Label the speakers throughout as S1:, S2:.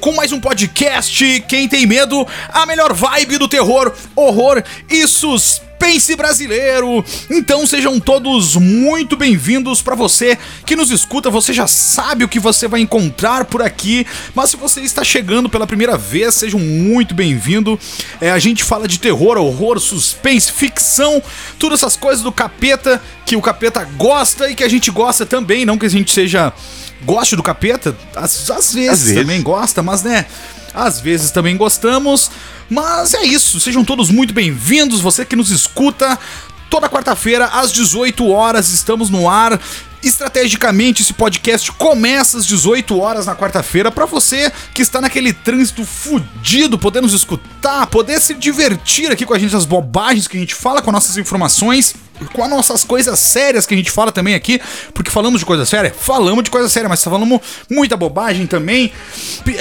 S1: Com mais um podcast. Quem tem medo, a melhor vibe do terror, horror e suspense brasileiro. Então sejam todos muito bem-vindos para você que nos escuta. Você já sabe o que você vai encontrar por aqui, mas se você está chegando pela primeira vez, sejam muito bem-vindo. É, a gente fala de terror, horror, suspense, ficção, todas essas coisas do capeta que o capeta gosta e que a gente gosta também, não que a gente seja goste do capeta, às, às, vezes, às vezes também gosta, mas né, às vezes também gostamos. Mas é isso, sejam todos muito bem-vindos, você que nos escuta. Toda quarta-feira, às 18 horas, estamos no ar. Estrategicamente, esse podcast começa às 18 horas na quarta-feira para você que está naquele trânsito fudido, poder nos escutar, poder se divertir aqui com a gente, as bobagens que a gente fala com nossas informações com as nossas coisas sérias que a gente fala também aqui, porque falamos de coisa séria, falamos de coisa séria, mas falamos muita bobagem também.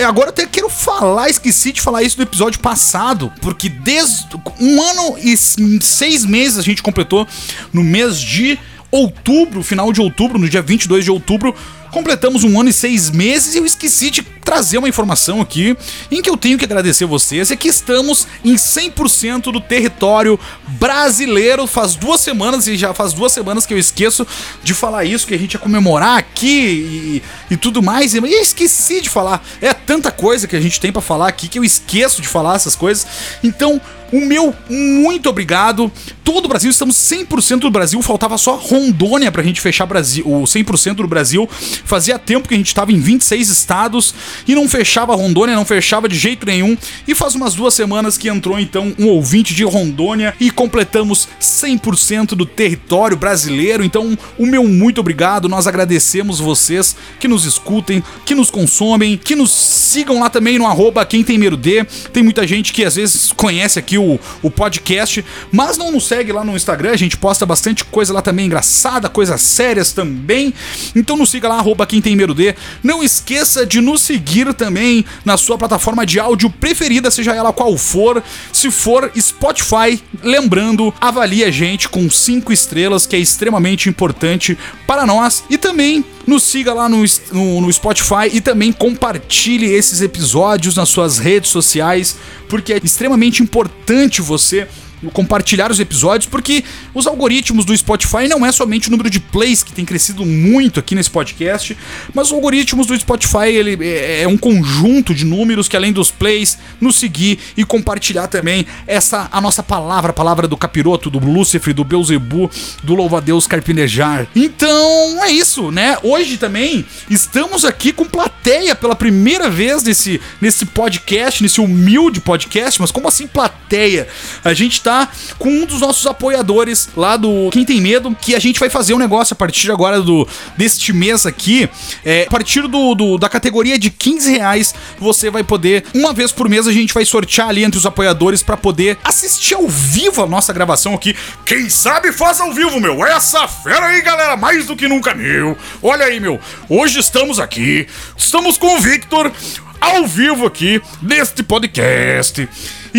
S1: Agora eu até quero falar, esqueci de falar isso no episódio passado, porque desde um ano e seis meses a gente completou no mês de outubro, final de outubro, no dia 22 de outubro, completamos um ano e seis meses e eu esqueci de trazer uma informação aqui em que eu tenho que agradecer vocês. É que estamos em 100% do território brasileiro. Faz duas semanas, e já faz duas semanas que eu esqueço de falar isso, que a gente ia comemorar aqui e, e tudo mais. E eu esqueci de falar. É tanta coisa que a gente tem para falar aqui que eu esqueço de falar essas coisas. Então, o meu muito obrigado. Todo o Brasil, estamos 100% do Brasil. Faltava só Rondônia pra gente fechar Brasil, o 100% do Brasil. Fazia tempo que a gente tava em 26 estados e não fechava Rondônia, não fechava de jeito nenhum. E faz umas duas semanas que entrou então um ouvinte de Rondônia e completamos 100% do território brasileiro. Então, o meu muito obrigado. Nós agradecemos vocês que nos escutem, que nos consomem, que nos sigam lá também no arroba quem tem medo de. Tem muita gente que às vezes conhece aqui o, o podcast, mas não nos segue lá no Instagram, a gente posta bastante coisa lá também engraçada, coisas sérias também. Então nos siga lá, arroba quem tem medo de. Não esqueça de nos seguir também na sua plataforma de áudio preferida, seja ela qual for. Se for Spotify, lembrando, avalie a gente com 5 estrelas, que é extremamente importante para nós. E também nos siga lá no, no, no, Spotify e também compartilhe esses episódios nas suas redes sociais, porque é extremamente importante você compartilhar os episódios, porque os algoritmos do Spotify não é somente o número de plays que tem crescido muito aqui nesse podcast, mas os algoritmos do Spotify ele é, é um conjunto de números que além dos plays, nos seguir e compartilhar também essa a nossa palavra, a palavra do capiroto, do Lúcifer, do Beuzebu, do louva-a-Deus carpinejar. Então, é isso, né? Hoje também estamos aqui com plateia pela primeira vez nesse nesse podcast, nesse humilde podcast, mas como assim plateia? A gente tá com um dos nossos apoiadores lá do Quem Tem Medo, que a gente vai fazer um negócio a partir agora do deste mês aqui. É, a partir do, do, da categoria de 15 reais, você vai poder, uma vez por mês, a gente vai sortear ali entre os apoiadores para poder assistir ao vivo a nossa gravação aqui. Quem sabe faz ao vivo, meu. Essa fera aí, galera, mais do que nunca, meu. Olha aí, meu. Hoje estamos aqui, estamos com o Victor ao vivo aqui neste podcast.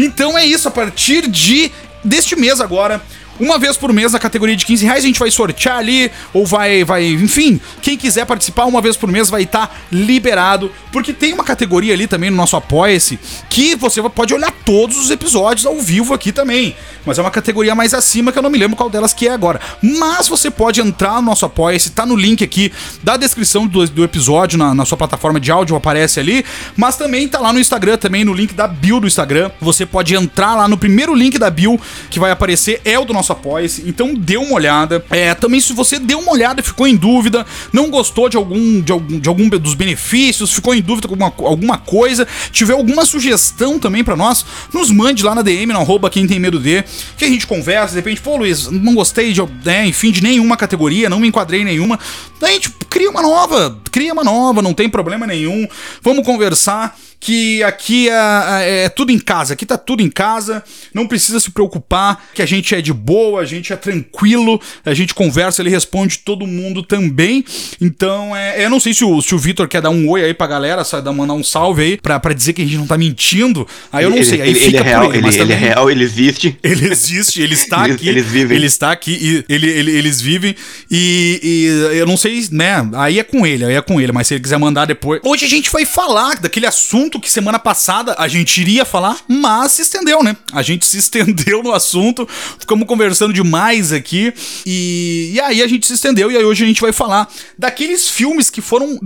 S1: Então é isso, a partir de deste mês agora, uma vez por mês na categoria de 15 reais a gente vai sortear ali, ou vai, vai, enfim, quem quiser participar uma vez por mês vai estar tá liberado, porque tem uma categoria ali também no nosso Apoia-se que você pode olhar todos os episódios ao vivo aqui também, mas é uma categoria mais acima que eu não me lembro qual delas que é agora. Mas você pode entrar no nosso Apoia-se, tá no link aqui da descrição do, do episódio na, na sua plataforma de áudio, aparece ali, mas também tá lá no Instagram, também no link da bio do Instagram, você pode entrar lá no primeiro link da bio que vai aparecer, é o do nosso nosso Apoia-se, então dê uma olhada. É, também se você deu uma olhada, ficou em dúvida, não gostou de algum, de algum, de algum dos benefícios, ficou em dúvida com alguma, alguma coisa, tiver alguma sugestão também para nós, nos mande lá na DM, no arroba quem tem medo de, que a gente conversa, de repente, pô Luiz, não gostei de, né, enfim, de nenhuma categoria, não me enquadrei em nenhuma, daí a gente cria uma nova, cria uma nova, não tem problema nenhum, vamos conversar, que aqui é, é, tudo em casa, aqui tá tudo em casa, não precisa se preocupar, que a gente é de boa, a gente é tranquilo, a gente conversa, ele responde todo mundo também. Então, é, eu não sei se o, se o Vitor quer dar um oi aí pra galera, só dar, mandar um salve aí pra, pra dizer que a gente não tá mentindo. Aí eu não
S2: ele,
S1: sei, aí
S2: ele,
S1: fica
S2: ele é real, ele, ele, é real, ele existe.
S1: Ele existe, ele está
S2: Eles-
S1: aqui.
S2: eles vivem.
S1: Ele está aqui e ele, ele- eles vivem. E, e eu não sei, né? Aí é com ele, aí é com ele. Mas se ele quiser mandar depois. Hoje a gente vai falar daquele assunto que semana passada a gente iria falar, mas se estendeu, né? A gente se estendeu no assunto, ficamos conversando demais aqui. E, e aí a gente se estendeu. E aí hoje a gente vai falar daqueles filmes que foram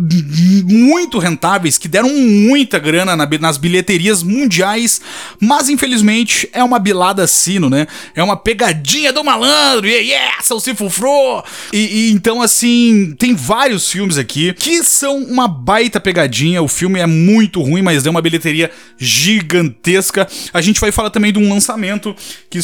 S1: muito rentáveis, que deram muita grana na- nas bilheterias mundiais, mas infelizmente é uma bilada sino, né? É uma pegadinha do malandro, yeah, yeah, seu cifufrô! E, e então, assim, tem vários filmes aqui que são uma baita pegadinha. O filme é muito ruim, mas deu uma bilheteria gigantesca. A gente vai falar também de um lançamento que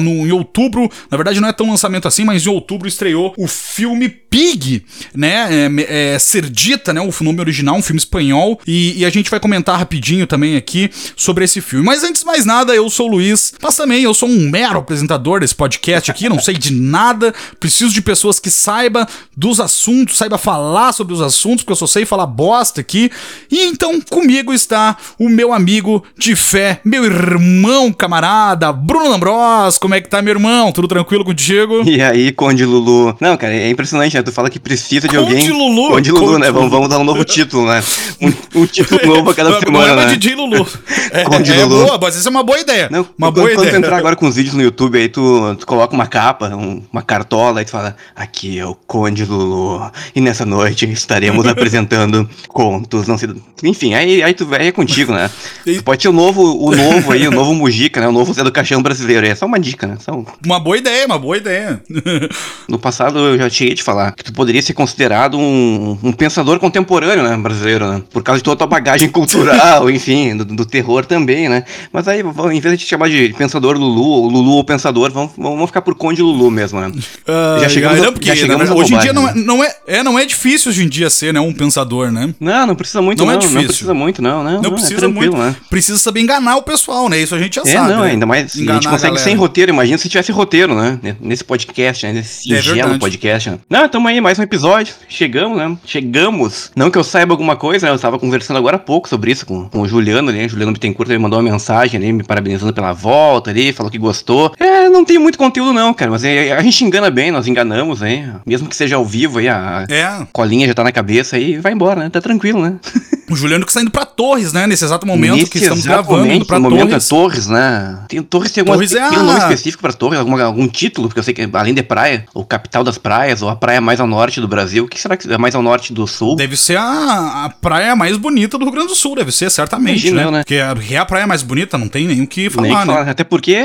S1: no, em outubro, na verdade não é tão lançamento assim, mas em outubro estreou o filme Pig, né? É, é, Cerdita, né? O nome original, um filme espanhol. E, e a gente vai comentar rapidinho também aqui sobre esse filme. Mas antes de mais nada, eu sou o Luiz, mas também eu sou um mero apresentador desse podcast aqui, não sei de nada. Preciso de pessoas que saibam dos assuntos, saiba falar sobre os assuntos, porque eu só sei falar bosta aqui. E então comigo está o meu amigo de fé, meu irmão camarada, Bruno Lambros. Como é que tá, meu irmão? Tudo tranquilo contigo?
S2: E aí, Conde Lulu? Não, cara, é impressionante, né? Tu fala que precisa de
S1: Conde
S2: alguém.
S1: Lulu.
S2: Conde Lulu,
S1: Conde
S2: né? Vamos,
S1: Lulu.
S2: vamos dar um novo título, né? Um, um título novo a cada
S1: Não
S2: semana,
S1: é
S2: né?
S1: DJ Lulu. É,
S2: Conde
S1: é
S2: Lulu.
S1: boa, mas isso é uma boa ideia.
S2: Não,
S1: uma
S2: quando,
S1: boa
S2: quando tu
S1: ideia.
S2: entrar agora com os vídeos no YouTube, aí tu, tu coloca uma capa, um- uma cartola, e tu fala, aqui é o Conde Lulu, e nessa noite estaremos apresentando contos, não sei... Enfim, aí, aí tu vai é contigo, né? Tu pode ser o novo, o novo aí, o novo Mujica, né? O novo Zé do Caixão brasileiro, é só uma dica, né? Só um-
S1: Uma boa ideia, uma boa ideia.
S2: No passado eu já cheguei a te falar que tu poderia ser considerado um, um pensador contemporâneo, né, brasileiro, né? Por causa de toda a tua bagagem cultural, enfim, do, do terror também, né? Mas aí, em vez de te chamar de pensador Lulu, ou Lulu ou pensador, vamos, vamos ficar por Conde Lulu mesmo, né?
S1: Ah,
S2: Já chegamos
S1: não,
S2: a-
S1: porque,
S2: já chegamos
S1: verdade, hoje em dia não é,
S2: bobagem,
S1: não, é, é, não é difícil hoje em dia ser né, um pensador, né?
S2: Não, não precisa muito,
S1: Não
S2: não.
S1: é
S2: Não,
S1: difícil.
S2: precisa muito, não, não.
S1: Não,
S2: não,
S1: precisa
S2: é
S1: muito.
S2: né?
S1: Precisa saber enganar o pessoal, né? Isso a gente já
S2: É,
S1: sabe.
S2: não,
S1: né?
S2: ainda mais. a
S1: Enganar
S2: gente consegue
S1: galera.
S2: sem roteiro, imagina se tivesse roteiro, né? Nesse podcast, né? Nesse
S1: É
S2: singelo
S1: verdade.
S2: podcast, né? Não, tamo aí, mais um episódio. Chegamos, né? Chegamos. Não que eu saiba alguma coisa, né? Eu tava conversando agora há pouco sobre isso com, com o Juliano né? Juliano Bittencourt ele mandou uma mensagem ali, me parabenizando pela volta ali, falou que gostou. É, não tem muito conteúdo, não, cara. Mas é, a gente engana bem, nós enganamos aí. Mesmo que seja ao vivo aí, a
S1: É,
S2: colinha já tá na cabeça aí, vai embora, né? Tá tranquilo, né?
S1: o Juliano que está indo pra Torres, né? Nesse exato momento
S2: Nesse
S1: que estamos gravando, indo pra
S2: momento
S1: Torres.
S2: é Torres, né? Tem, Torres tem, alguma,
S1: Torres é
S2: tem um nome
S1: a-
S2: específico pra Torres, alguma, algum título, porque eu sei que além de praia, o capital das praias, ou a praia mais ao norte do Brasil, o que será que é mais ao norte do sul?
S1: Deve ser a, a praia mais bonita do Rio Grande do Sul, deve ser, certamente,
S2: Imagino
S1: né?
S2: né?
S1: Porque a, é a praia mais bonita, não tem nem o que
S2: Nem
S1: falar,
S2: que
S1: né?
S2: falar, Até porque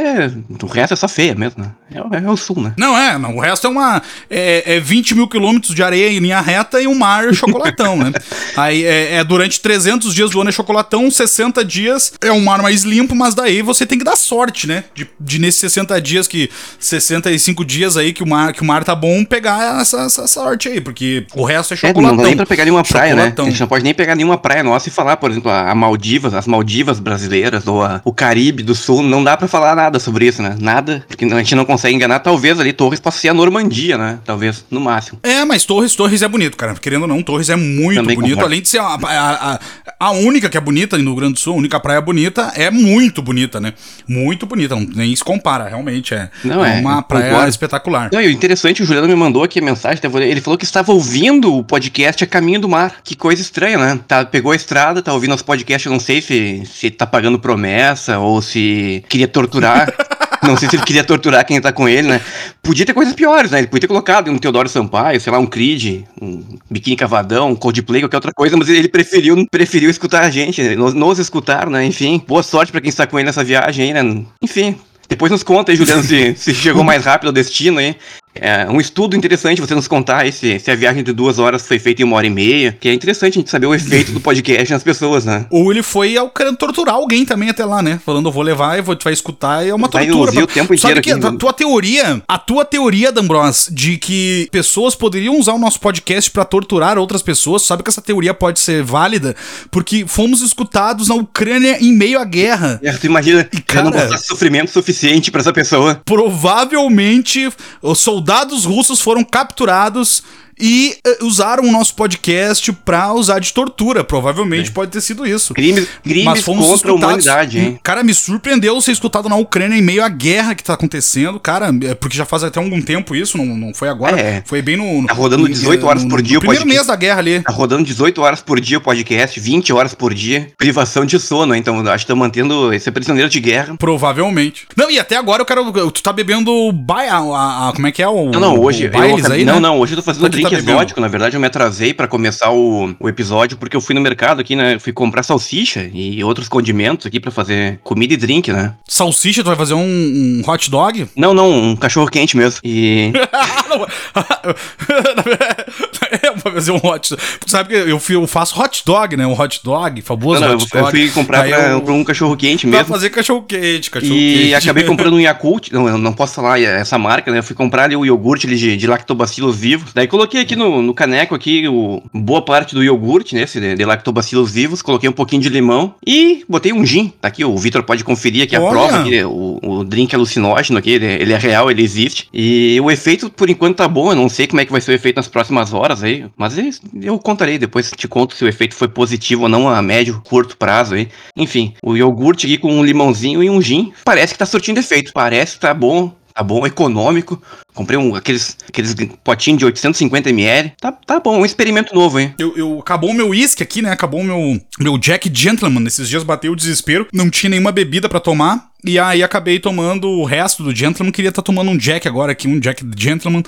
S2: o resto é só feia mesmo, né? É, o- é o sul, né?
S1: Não, é, não, o resto é uma. É, é 20 mil quilômetros de areia em linha reta e um mar chocolatão, né? Aí é, é durante 300 dias do ano é chocolatão, 60 dias é um mar mais limpo, mas daí você tem que dar sorte, né? De, de nesses 60 dias, que 65 dias aí que o mar, que o mar tá bom, pegar essa, essa sorte aí, porque o resto é
S2: É,
S1: chocolatão.
S2: não dá nem pra pegar nenhuma praia, né? A gente não pode nem pegar nenhuma praia nossa e falar, por exemplo, a, Maldivas, as Maldivas brasileiras, ou a- o Caribe do Sul, não dá pra falar nada sobre isso, né? Nada, porque a gente não consegue enganar, talvez ali Torres possa ser a Normandia, né? Talvez, no máximo.
S1: É, mas Torres, Torres é bonito, cara. Querendo ou não, Torres é muito
S2: Também
S1: bonito.
S2: concordo.
S1: Além de ser a, a, a, a única que é bonita no Rio Grande do Sul, a única praia bonita, é muito bonita, né? Muito bonita, não, nem se compara, realmente. É,
S2: Não, é,
S1: uma
S2: eu
S1: praia
S2: concordo.
S1: espetacular.
S2: Não, e o interessante, o Juliano me mandou aqui a mensagem, ele falou que estava ouvindo o podcast A Caminho do Mar. Que coisa estranha, né? Tá, pegou a estrada, tá ouvindo nosso podcast, eu não sei se, se tá pagando promessa ou se queria torturar. Não sei se ele queria torturar quem tá com ele, né? Podia ter coisas piores, né? Ele podia ter colocado um Teodoro Sampaio, sei lá, um Creed, um Biquíni Cavadão, um Coldplay, qualquer outra coisa, mas ele preferiu, preferiu escutar a gente, né? nos, nos escutar, né? Enfim, boa sorte pra quem está com ele nessa viagem aí, né? Enfim, depois nos conta aí, Juliano, se, se chegou mais rápido ao destino aí. É um estudo interessante você nos contar aí se, a viagem de duas horas foi feita em uma hora e meia, que é interessante a gente saber o efeito do podcast nas pessoas, né?
S1: Ou ele foi ao querendo torturar alguém também até lá, né? Falando, eu vou levar e vou, vai escutar, e é uma
S2: Vai
S1: tortura.
S2: ouvir o tempo
S1: Sabe
S2: inteiro
S1: que
S2: aqui,
S1: a tua teoria, a tua teoria, D'Ambros, de que pessoas poderiam usar o nosso podcast pra torturar outras pessoas, sabe que essa teoria pode ser válida? Porque fomos escutados na Ucrânia em meio à guerra.
S2: É, tu imagina,
S1: E,
S2: não
S1: cara-
S2: botar sofrimento suficiente pra essa pessoa.
S1: Provavelmente os soldados russos foram capturados e eh, usaram o nosso podcast pra usar de tortura. Provavelmente pode ter sido isso.
S2: Crimes, crimes contra a humanidade, hein?
S1: Cara, me surpreendeu ser escutado na Ucrânia em meio à guerra que tá acontecendo. Cara, é porque já faz até algum tempo isso, não, não foi agora.
S2: É.
S1: Foi bem no. no-
S2: Tá rodando 18 horas
S1: no-
S2: por
S1: no
S2: dia o
S1: primeiro
S2: podcast.
S1: mês da guerra ali.
S2: Tá rodando 18 horas por dia o podcast, 20 horas por dia, privação de sono, então acho que tá mantendo esse prisioneiro de guerra.
S1: Provavelmente. Não, e até agora eu quero. Tu tá bebendo. Bai, a, a- a- como é que é o.
S2: Não, não, hoje.
S1: o
S2: eu
S1: aí,
S2: não,
S1: né?
S2: não, hoje eu tô fazendo drink
S1: bebendo?
S2: exótico. Na verdade, eu me atrasei pra começar o, o episódio, porque eu fui no mercado aqui, né? Fui comprar salsicha e outros condimentos aqui pra fazer comida e drink, né?
S1: Salsicha, tu vai fazer um, um hot dog?
S2: Não, não, um cachorro quente mesmo. E.
S1: É, pra fazer um hot dog. Tu sabe que eu, eu faço hot dog, né? Um hot dog, famoso
S2: Não, não, eu,
S1: hot
S2: eu
S1: dog.
S2: fui comprar pra,
S1: eu-
S2: pra um cachorro quente
S1: Pra
S2: mesmo.
S1: fazer cachorro quente, cachorro
S2: E
S1: quente.
S2: acabei comprando um Yakult, não, eu não posso falar essa marca, né? Eu fui comprar ali o iogurte ali de, de lactobacilos vivos. Daí coloquei aqui no, no caneco aqui o, boa parte do iogurte, né? Esse de, de lactobacilos vivos. Coloquei um pouquinho de limão e botei um gin. Tá aqui, o Vitor pode conferir aqui a
S1: Olha!
S2: prova aqui, o, o drink alucinógeno aqui, ele, ele é real, ele existe. E o efeito, por enquanto, tá bom. Eu não sei como é que vai ser o efeito nas próximas horas aí, mas é eu contarei depois, te conto se o efeito foi positivo ou não a médio, curto prazo aí. Enfim, o iogurte aqui com um limãozinho e um gin, parece que tá surtindo efeito. Parece que tá bom, tá bom, econômico. Comprei um, aqueles, aqueles potinhos de 850ml. Tá, tá bom, um experimento novo, hein?
S1: Eu, eu- acabou o meu uísque aqui, né? Acabou o meu, meu Jack Gentleman. Esses dias bateu o desespero. Não tinha nenhuma bebida pra tomar. E aí acabei tomando o resto do Gentleman. Queria estar tomando um Jack agora aqui, um Jack Gentleman.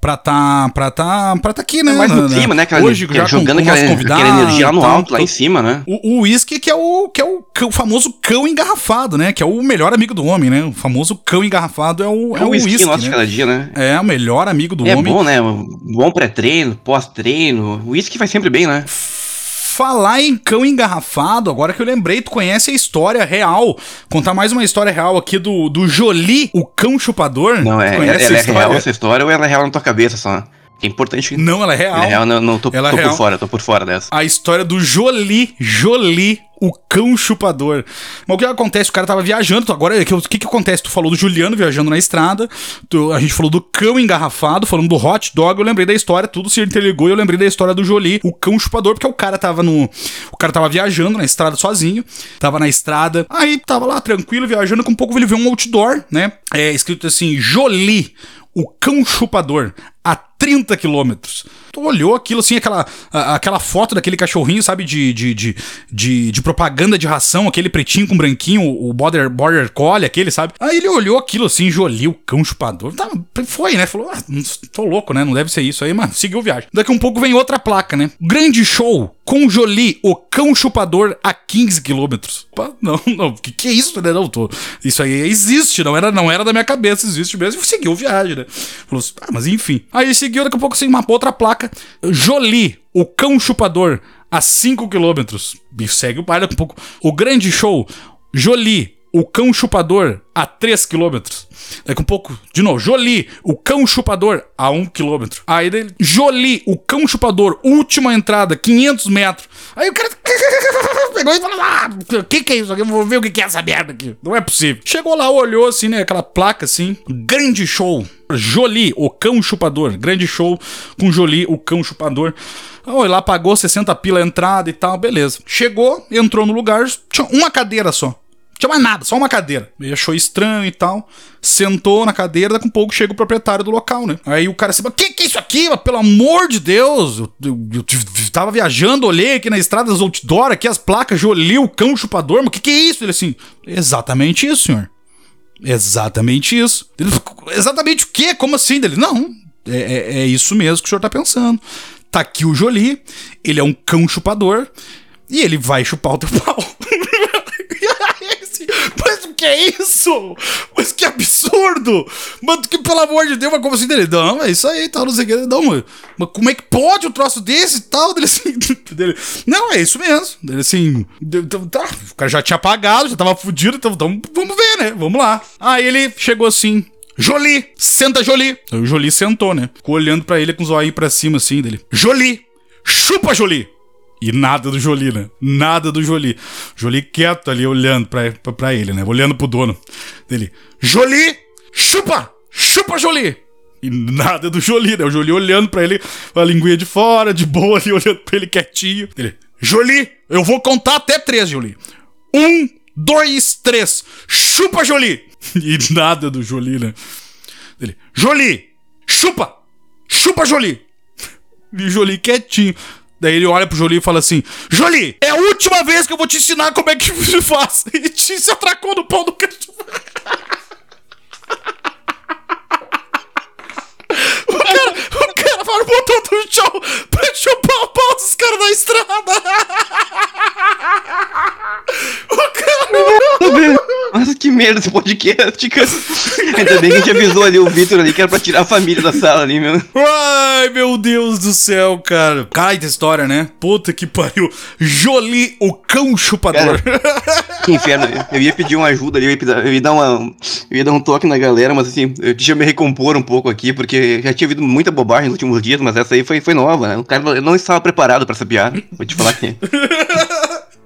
S1: Pra tá. pra tá. pra tá aqui, né?
S2: É mais no clima, né? Aquela,
S1: Hoje, já
S2: jogando
S1: com
S2: aquela, aquela energia no alto, lá em cima, né?
S1: O uísque que é o que é o, o famoso cão engarrafado, né? Que é o melhor amigo do homem, né? O famoso cão engarrafado é o, é
S2: É
S1: o
S2: whisky
S1: uísque,
S2: nosso de
S1: né?
S2: cada dia, né?
S1: É o melhor amigo do
S2: É
S1: homem.
S2: bom, né? Bom pré-treino, pós-treino. O uísque vai sempre bem, né?
S1: Falar em cão engarrafado, agora que eu lembrei, tu conhece a história real. Contar mais uma história real aqui do, do Jolie, o cão chupador.
S2: Não, é, ela, ela é real essa história ou ela é real na tua cabeça só? É importante.
S1: Não, ela é real.
S2: É real, não, não tô,
S1: Ela é
S2: tô
S1: real.
S2: por fora, tô por fora dessa.
S1: A história do Jolie, Jolie, o cão chupador. Mas o que acontece? O cara tava viajando. Agora, o que, que acontece? Tu falou do Juliano viajando na estrada. tu- a gente falou do cão engarrafado, falando do hot dog. Eu lembrei da história, tudo se interligou. e Eu lembrei da história do Jolie, o cão chupador, porque o cara tava no. O cara tava viajando na estrada sozinho. Tava na estrada. Aí tava lá tranquilo, viajando. Com um pouco ele viu um outdoor, né? É escrito assim: Jolie, o cão chupador. A 30 quilômetros. Tu olhou aquilo assim, aquela, a- aquela foto daquele cachorrinho, sabe, de, de, de, de, de propaganda de ração, aquele pretinho com branquinho, o Border, border Collie, aquele, sabe? Aí ele olhou aquilo assim, Jolie, o cão chupador. Tá, foi, né? Falou, ah, tô louco, né? Não deve ser isso aí, mas seguiu viagem. Daqui um pouco vem outra placa, né? Grande show com Jolie, o cão chupador a 15 quilômetros. Não, não, que que é isso, né? Não, tô, isso aí existe, não era, não era da minha cabeça, existe mesmo. E seguiu viagem, né? Falou ah, mas enfim. Aí seguiu, daqui a pouco assim, uma outra placa. Jolie, o cão chupador a 5 quilômetros. Segue o baile daqui a pouco. O grande show, Jolie, o cão chupador a 3 quilômetros. Daqui a um pouco, de novo, Jolie, o cão chupador a 1 quilômetro. Aí dele, Jolie, o cão chupador, última entrada, 500 metros. Aí o cara pegou e falou: Ah, o que, que é isso aqui? Vou ver o que, que é essa merda aqui. Não é possível. Chegou lá, olhou assim, né? Aquela placa assim. Grande show. Jolie, o cão chupador. Grande show com Jolie, o cão chupador. Olha lá, pagou 60 pila a entrada e tal, beleza. Chegou, entrou no lugar, tinha uma cadeira só. Tinha mais nada, só uma cadeira. Ele achou estranho e tal. Sentou na cadeira, daqui a um pouco chega o proprietário do local, né? Aí o cara assim, que que é isso aqui? Pelo amor de Deus! Eu, eu, eu tava viajando, olhei aqui na estrada das outdoor, aqui as placas, Jolie, o cão chupador, mas o que que é isso? Ele assim, exatamente isso, senhor. Exatamente isso. Ele, exatamente o quê? Como assim? Ele, não, é, é, é isso mesmo que o senhor tá pensando. Tá aqui o Jolie, ele é um cão chupador e ele vai chupar o teu pau. Mas o que é isso? Mas que absurdo! Mano, que pelo amor de Deus, mas como assim dele? Não, é isso aí, tal, não sei o que. Não, mano, mas como é que pode um troço desse e tal? Dele assim, dele, não, é isso mesmo. Dele assim, tá, o cara já tinha pagado, já tava fudido, então, então vamos ver, né? Vamos lá. Aí ele chegou assim, Jolie, senta Jolie. Aí o Jolie sentou, né? Ficou olhando para ele com os olhos pra cima assim dele. Jolie, chupa Jolie. E nada do Jolie, né? Nada do Jolie. Jolie quieto ali, olhando pra, pra, pra ele, né? Olhando pro dono dele. Jolie, chupa! Chupa, Jolie! E nada do Jolie, né? O Jolie olhando pra ele, a linguinha de fora, de boa ali, olhando pra ele quietinho. Ele, Jolie, eu vou contar até três, Jolie. Um, dois, três. Chupa, Jolie! E nada do Jolie, né? Ele, Jolie, chupa! Chupa, Jolie! E Jolie quietinho. Daí ele olha pro Jolie e fala assim: Jolie, é a última vez que eu vou te ensinar como é que se faz. E te se atracou no pau do cachorro. O cara, cara para o botão do chão pra chupar o pau dos caras na estrada. O cara.
S2: Nossa, que merda esse podcast, cara. Ainda bem que a gente avisou ali o Vitor ali, que era pra tirar a família da sala ali, meu.
S1: Ai, meu Deus do céu, cara. Cai da história, né? Puta que pariu. Jolie, o cão chupador.
S2: Que inferno. Eu ia pedir uma ajuda ali, eu ia, eu ia dar uma. Eu ia dar um toque na galera, mas assim, eu deixa eu me recompor um pouco aqui, porque já tinha ouvido muita bobagem nos últimos dias, mas essa aí foi, foi nova, né? O cara não- estava preparado pra essa piada. Vou te falar aqui.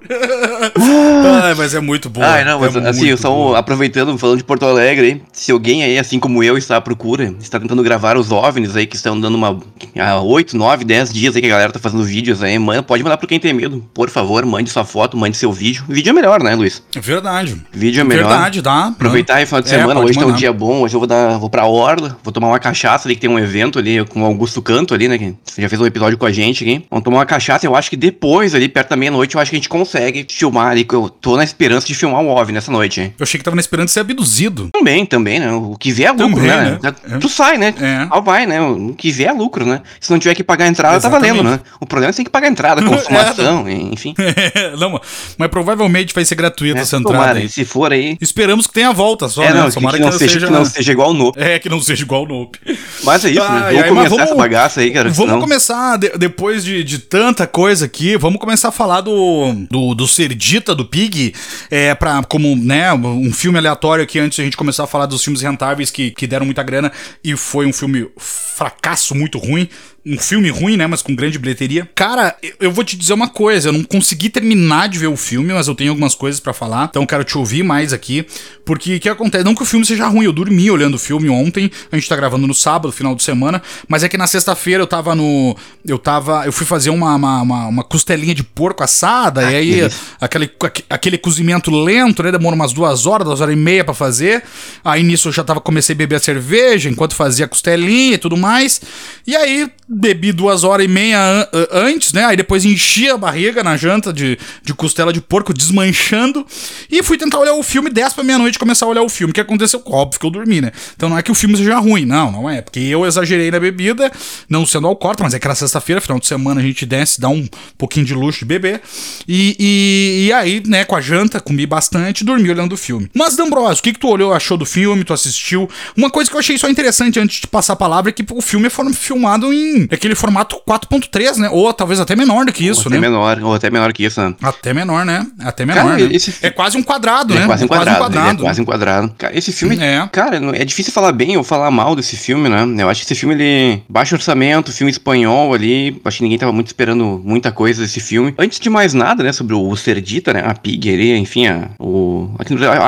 S1: Ai, mas é muito bom.
S2: Ai, não, mas
S1: é
S2: assim, só
S1: boa.
S2: aproveitando, falando de Porto Alegre se alguém aí, assim como eu, está à procura, está tentando gravar os OVNIs aí, que estão dando uma. há 8, 9, 10 dias aí que a galera tá fazendo vídeos aí, manda, pode mandar pro quem tem medo. Por favor, mande sua foto, mande seu vídeo. Vídeo é melhor, né, Luiz?
S1: É verdade.
S2: Vídeo é melhor.
S1: Verdade, dá.
S2: Aproveitar aí final de
S1: É,
S2: semana, hoje tá um
S1: mandar.
S2: dia bom, hoje eu vou dar, vou pra Orla, vou tomar uma cachaça ali, que tem um evento ali com o Augusto Canto ali, né, que já fez um episódio com a gente aqui. Vamos tomar uma cachaça, eu acho que depois ali, perto da meia-noite, eu acho que a gente consegue filmar ali, que eu tô na esperança de filmar o OVNI nessa noite, hein.
S1: Eu achei que tava na esperança de ser abduzido.
S2: Também, também, né, o que vier é lucro,
S1: Também,
S2: né.
S1: né? É.
S2: Tu sai, né,
S1: É.
S2: Vai, né, o que vier é lucro, né. Se não tiver que pagar a entrada, tá
S1: Exatamente.
S2: valendo, né. O problema é que você tem que pagar a entrada, consumação, enfim.
S1: não, mas provavelmente vai ser gratuita
S2: É,
S1: essa entrada.
S2: tomara,
S1: aí.
S2: se for aí...
S1: Esperamos que tenha volta só,
S2: É,
S1: né?
S2: não, que,
S1: Tomara
S2: que não seja, que não seja igual o No.
S1: É, que não seja igual o Nope.
S2: Mas é isso, né?
S1: Ai,
S2: Vamos
S1: mas
S2: começar
S1: vamos-
S2: essa bagaça aí, cara.
S1: Vamos
S2: senão-
S1: começar, de- depois de, de tanta coisa aqui, vamos começar a falar do, do, do Cerdita, do Pig, é, pra, como, né, um filme aleatório aqui antes de a gente começar a falar dos filmes rentáveis que, que deram muita grana e foi um filme fracasso muito ruim. Um filme ruim, né, mas com grande bilheteria. Cara, eu- vou te dizer uma coisa, eu não consegui terminar de ver o filme, mas eu tenho algumas coisas pra falar, então eu quero te ouvir mais aqui, porque o que acontece? Não que o filme seja ruim, eu dormi olhando o filme ontem, a gente tá gravando no sábado, final de semana, mas é que na sexta-feira eu tava no. Eu tava. Eu fui fazer uma, uma, uma, uma costelinha de porco assada, e aí aquele, aque- aquele cozimento lento, né? Demora umas duas horas, duas horas e meia pra fazer. Aí nisso eu já tava, comecei a beber a cerveja enquanto fazia a costelinha e tudo mais. E aí bebi duas horas e meia an- an- antes, né? Aí depois enchi a barriga na janta de, de costela de porco, desmanchando. E fui tentar olhar o filme, 10 pra meia-noite começar a olhar o filme. O que aconteceu? Óbvio que eu dormi, né? Então não é que o filme seja ruim, não, não é. Porque eu exagerei na bebida, não sendo alcoólatra, mas é que era sexta-feira, final de semana a gente desce, dá um pouquinho de luxo de beber. E, e, e aí, né, com a janta, comi bastante, dormi olhando o filme. Mas, D'Ambrosio, o que, que tu olhou, achou do filme, tu assistiu? Uma coisa que eu achei só interessante antes de passar a palavra é que o filme foi filmado em aquele formato 4.3, né? Ou talvez até menor do que isso,
S2: ou até
S1: né?
S2: menor, ou até menor que isso, né?
S1: Até menor, né? Até menor,
S2: Cara,
S1: né?
S2: esse
S1: É quase um quadrado, né?
S2: é quase enquadrado, ele é
S1: né?
S2: quase enquadrado. Cara, esse filme,
S1: É.
S2: cara, é difícil falar bem ou falar mal desse filme, né? Eu acho que esse filme, ele... Baixo orçamento, filme espanhol ali, acho que ninguém tava muito esperando muita coisa desse filme. Antes de mais nada, né, sobre o Cerdita, né, a Pig ali, enfim, a, o...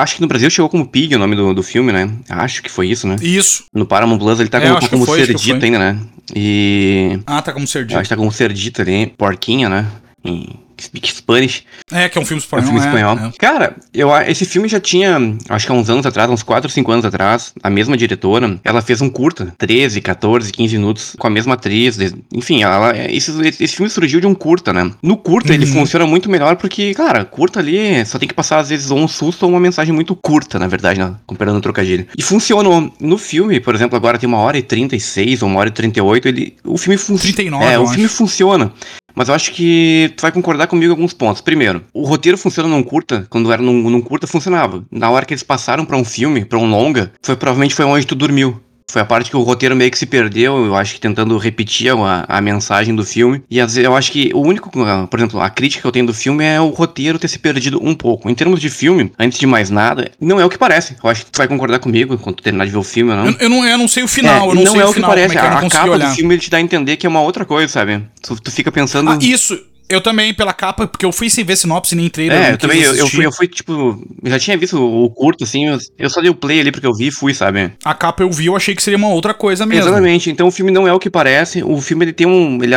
S2: Acho que no Brasil chegou como Pig o nome do, do filme, né? Acho que foi isso, né?
S1: Isso.
S2: No Paramount Plus ele tá
S1: É,
S2: como, como Cerdita ainda, né? E...
S1: Ah, tá como
S2: Eu
S1: Cerdito.
S2: acho que tá como Cerdita ali, porquinha, né? Em Speak Spanish.
S1: É, que é um filme
S2: É um
S1: espanhol.
S2: filme espanhol.
S1: é.
S2: Cara, eu, esse filme já tinha, acho que há uns anos atrás, uns 4 ou 5 anos atrás, a mesma diretora, ela fez um curta, 13, 14, 15 minutos, com a mesma atriz. enfim, ela, esse, esse filme surgiu de um curta, né? No curta ele
S1: Uhum.
S2: funciona muito melhor porque, cara, curta ali só tem que passar às vezes ou um susto ou uma mensagem muito curta, na verdade, né? Comparando o trocadilho. E funcionou. No filme, por exemplo, agora tem uma hora e 36 ou uma hora e 38, ele, o filme funciona.
S1: 39,
S2: É, o
S1: acho.
S2: filme funciona. Mas eu acho que tu vai concordar comigo em alguns pontos. Primeiro, o roteiro funciona num curta, quando era num, num curta funcionava. Na hora que eles passaram para um filme, para um longa, foi provavelmente foi onde tu dormiu. Foi a parte que o roteiro meio que se perdeu, eu acho que tentando repetir a, a mensagem do filme. E às vezes eu acho que o único, por exemplo, a crítica que eu tenho do filme é o roteiro ter se perdido um pouco. Em termos de filme, antes de mais nada, não é o que parece. Eu acho que tu vai concordar comigo quando tu terminar de ver o filme não.
S1: Eu, eu, não, eu não sei o final, é, eu não,
S2: não
S1: sei
S2: é
S1: o
S2: final. Não é o que parece. É a, a capa olhar. do filme ele te dá a entender que é uma outra coisa, sabe? Tu, tu fica pensando.
S1: Ah, isso. Eu também, pela capa, porque eu fui sem ver sinopse nem trailer.
S2: É, eu também, eu, eu, fui, eu fui, tipo, já tinha visto o, curto, assim, eu, eu, só dei o play ali porque eu vi e fui, sabe?
S1: A capa eu vi, eu achei que seria uma outra coisa mesmo.
S2: Exatamente, então o filme não é o que parece, o filme ele tem um, ele,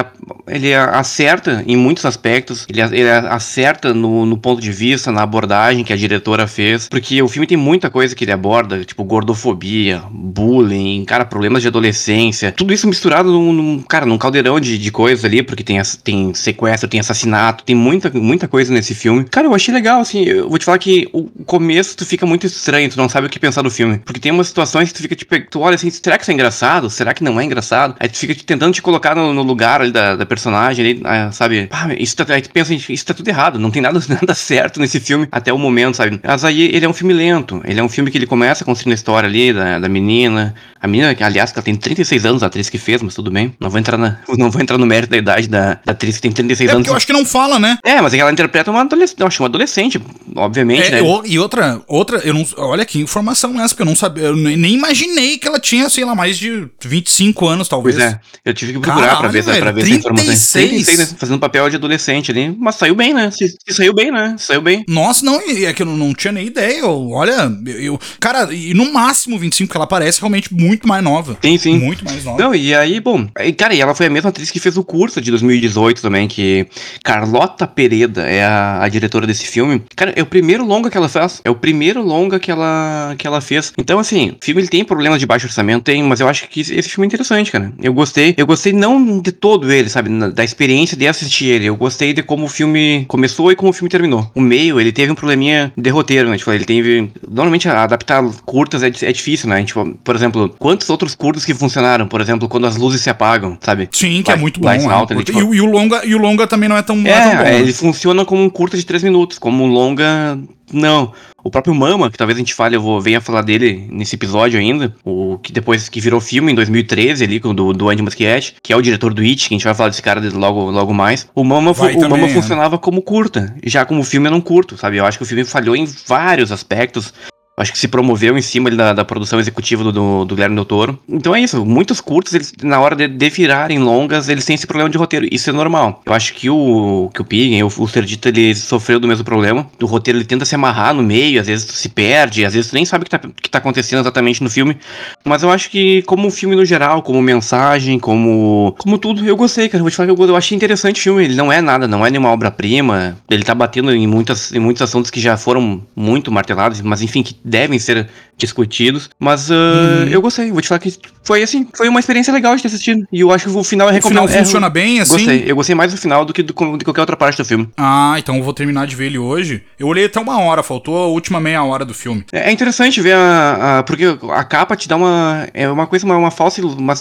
S2: ele acerta em muitos aspectos, ele, ele acerta no, no ponto de vista, na abordagem que a diretora fez, porque o filme tem muita coisa que ele aborda, tipo, gordofobia, bullying, cara, problemas de adolescência, tudo isso misturado num, num cara, num caldeirão de, de coisas ali, porque tem, tem sequestro, tem tem assassinato, tem muita, muita coisa nesse filme. Cara, eu achei legal, assim, eu vou te falar que o começo tu fica muito estranho, tu não sabe o que pensar do filme. Porque tem umas situações que tu fica, tipo, tu olha assim, será que isso é engraçado? Será que não é engraçado? Aí tu fica tentando te colocar no, no lugar ali da, da personagem, ali, ah, sabe? Pá, isso tá, aí tu pensa, isso tá tudo errado, não tem nada, nada certo nesse filme até o momento, sabe? Mas aí ele é um filme lento, ele é um filme que ele começa construindo a história ali da, da menina, a menina, aliás, que ela tem 36 anos, a atriz que fez, mas tudo bem. Não vou entrar, na, não vou entrar no mérito da idade da, da atriz que tem 36 é anos.
S1: Eu acho que não fala, né?
S2: É, mas é que ela interpreta uma adolescente, acho uma adolescente, obviamente, é,
S1: né? E outra, outra, eu não, olha que informação é essa, porque eu não sabia, eu nem imaginei que ela tinha, sei lá, mais de 25 anos, talvez.
S2: Pois é, eu tive que procurar Caralho, pra ver, velho, pra ver 36. essa informação. 36, né? Fazendo papel de adolescente ali, mas saiu bem, né? Se, se saiu bem, né? Saiu bem.
S1: Nossa, não, é que eu não, não tinha nem ideia, eu, olha, eu, cara, e no máximo 25 que ela parece realmente muito mais nova.
S2: Sim, sim.
S1: Muito mais nova.
S2: Não, e aí, bom, cara, e ela foi a mesma atriz que fez o curso de 2018 também, que Carlota Pereda é a, a diretora desse filme. Cara, é o primeiro longa que ela fez. É o primeiro longa que ela, que ela fez. Então, assim, o filme ele tem problemas de baixo orçamento, tem, mas eu acho que esse filme é interessante, cara. Eu gostei. Eu gostei não de todo ele, sabe? Da experiência de assistir ele. Eu gostei de como o filme começou e como o filme terminou. O meio, ele teve um probleminha de roteiro, né? Tipo, ele teve. Normalmente adaptar curtas é, é difícil, né? Tipo, por exemplo, quantos outros curtas que funcionaram? Por exemplo, quando as luzes se apagam, sabe?
S1: Sim, que é muito bom. É. Alta, é. tipo... e, e, o longa, e o longa também não é tão, é, é tão bom.
S2: Ele funciona como um curta de 3 minutos, como um longa. Não. O próprio Mama, que talvez a gente fale, eu vou venha falar dele nesse episódio ainda, o que depois que virou filme em 2013 ali, do, do Andy Muschietti, que é o diretor do It, que a gente vai falar desse cara logo, logo mais. O Mama, o também, Mama é. funcionava como curta, já como filme eu não curto, sabe? Eu acho que o filme falhou em vários aspectos, acho que se promoveu em cima da, da produção executiva do, do, do Guilherme Del Toro. Então é isso, muitos curtos, eles, na hora de, de virarem longas, eles têm esse problema de roteiro. Isso é normal. Eu acho que o, que o Piggen, o, o Serdito, ele sofreu do mesmo problema. O roteiro, ele tenta se amarrar no meio, às vezes tu se perde, às vezes tu nem sabe o que tá, que tá acontecendo exatamente no filme. Mas eu acho que, como filme no geral, como mensagem, como como tudo, eu gostei, cara. Vou te falar que eu, eu achei interessante o filme. Ele não é nada, não é nenhuma obra-prima. Ele tá batendo em, muitas, em muitos assuntos que já foram muito martelados, mas enfim, que devem ser discutidos. Mas uh, eu gostei, vou te falar que foi assim, foi uma experiência legal de ter assistido. E eu acho que o final é
S1: recomendado. O final funciona é, bem, assim?
S2: Gostei, eu gostei mais do final do que do, de qualquer outra parte do filme.
S1: Ah, então eu vou terminar de ver ele hoje. Eu olhei até uma hora, faltou a última meia hora do filme.
S2: É, é interessante ver a, a, Porque a capa te dá uma. É uma coisa, uma, uma falsa. Uma,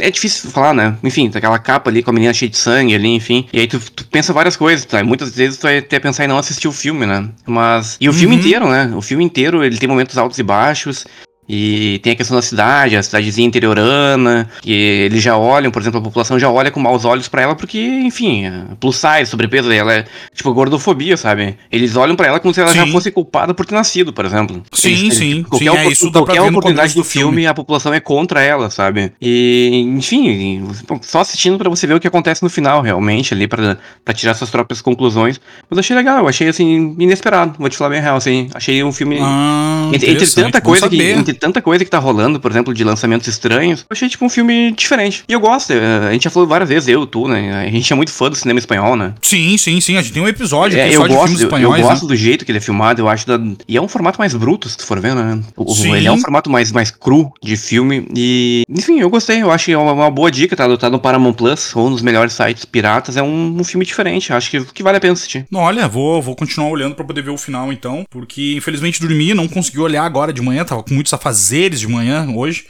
S2: é difícil falar, né? Enfim, aquela capa ali com a menina cheia de sangue ali, enfim. E aí tu, tu pensa várias coisas, tá? Muitas vezes tu vai até pensar em não assistir o filme, né? Mas. E o uhum. filme inteiro, né? O filme inteiro, ele tem momentos altos e baixos baixos. E tem a questão da cidade, a cidadezinha interiorana, que eles já olham, por exemplo, a população já olha com maus olhos para ela porque, enfim, plus size, sobrepeso, ela é tipo gordofobia, sabe? Eles olham para ela como se ela sim. já fosse culpada por ter nascido, por exemplo.
S1: Sim,
S2: eles,
S1: sim.
S2: Qualquer,
S1: sim, é,
S2: isso qualquer oportunidade do filme, filme, a população é contra ela, sabe? E, enfim, só assistindo para você ver o que acontece no final, realmente, ali, para tirar suas próprias conclusões. Mas achei legal, eu achei, assim, inesperado, vou te falar bem real, assim. Achei um filme.
S1: Ah,
S2: entre, entre tanta coisa que. Entre tanta coisa que tá rolando, por exemplo, de lançamentos estranhos, eu achei, tipo, um filme diferente. E eu gosto, eh, a gente já falou várias vezes, eu, tu, né? A gente é muito fã do cinema espanhol, né?
S1: Sim, sim, sim. A gente tem um episódio,
S2: é, eu gosto, de eu, eu gosto né? do jeito que ele é filmado, eu acho. Da... E é um formato mais bruto, se tu for ver, né? O. Ele é um formato mais, mais cru de filme. E, enfim, eu gostei. Eu acho que é uma, uma boa dica, tá? Tá no Paramount Plus, ou nos melhores sites piratas. É um, um filme diferente. Acho que, que vale a pena assistir.
S1: Olha, vou, vou continuar olhando pra poder ver o final, então. Porque, infelizmente, dormi, não consegui olhar agora de manhã, tava com muitos afazeres de manhã hoje.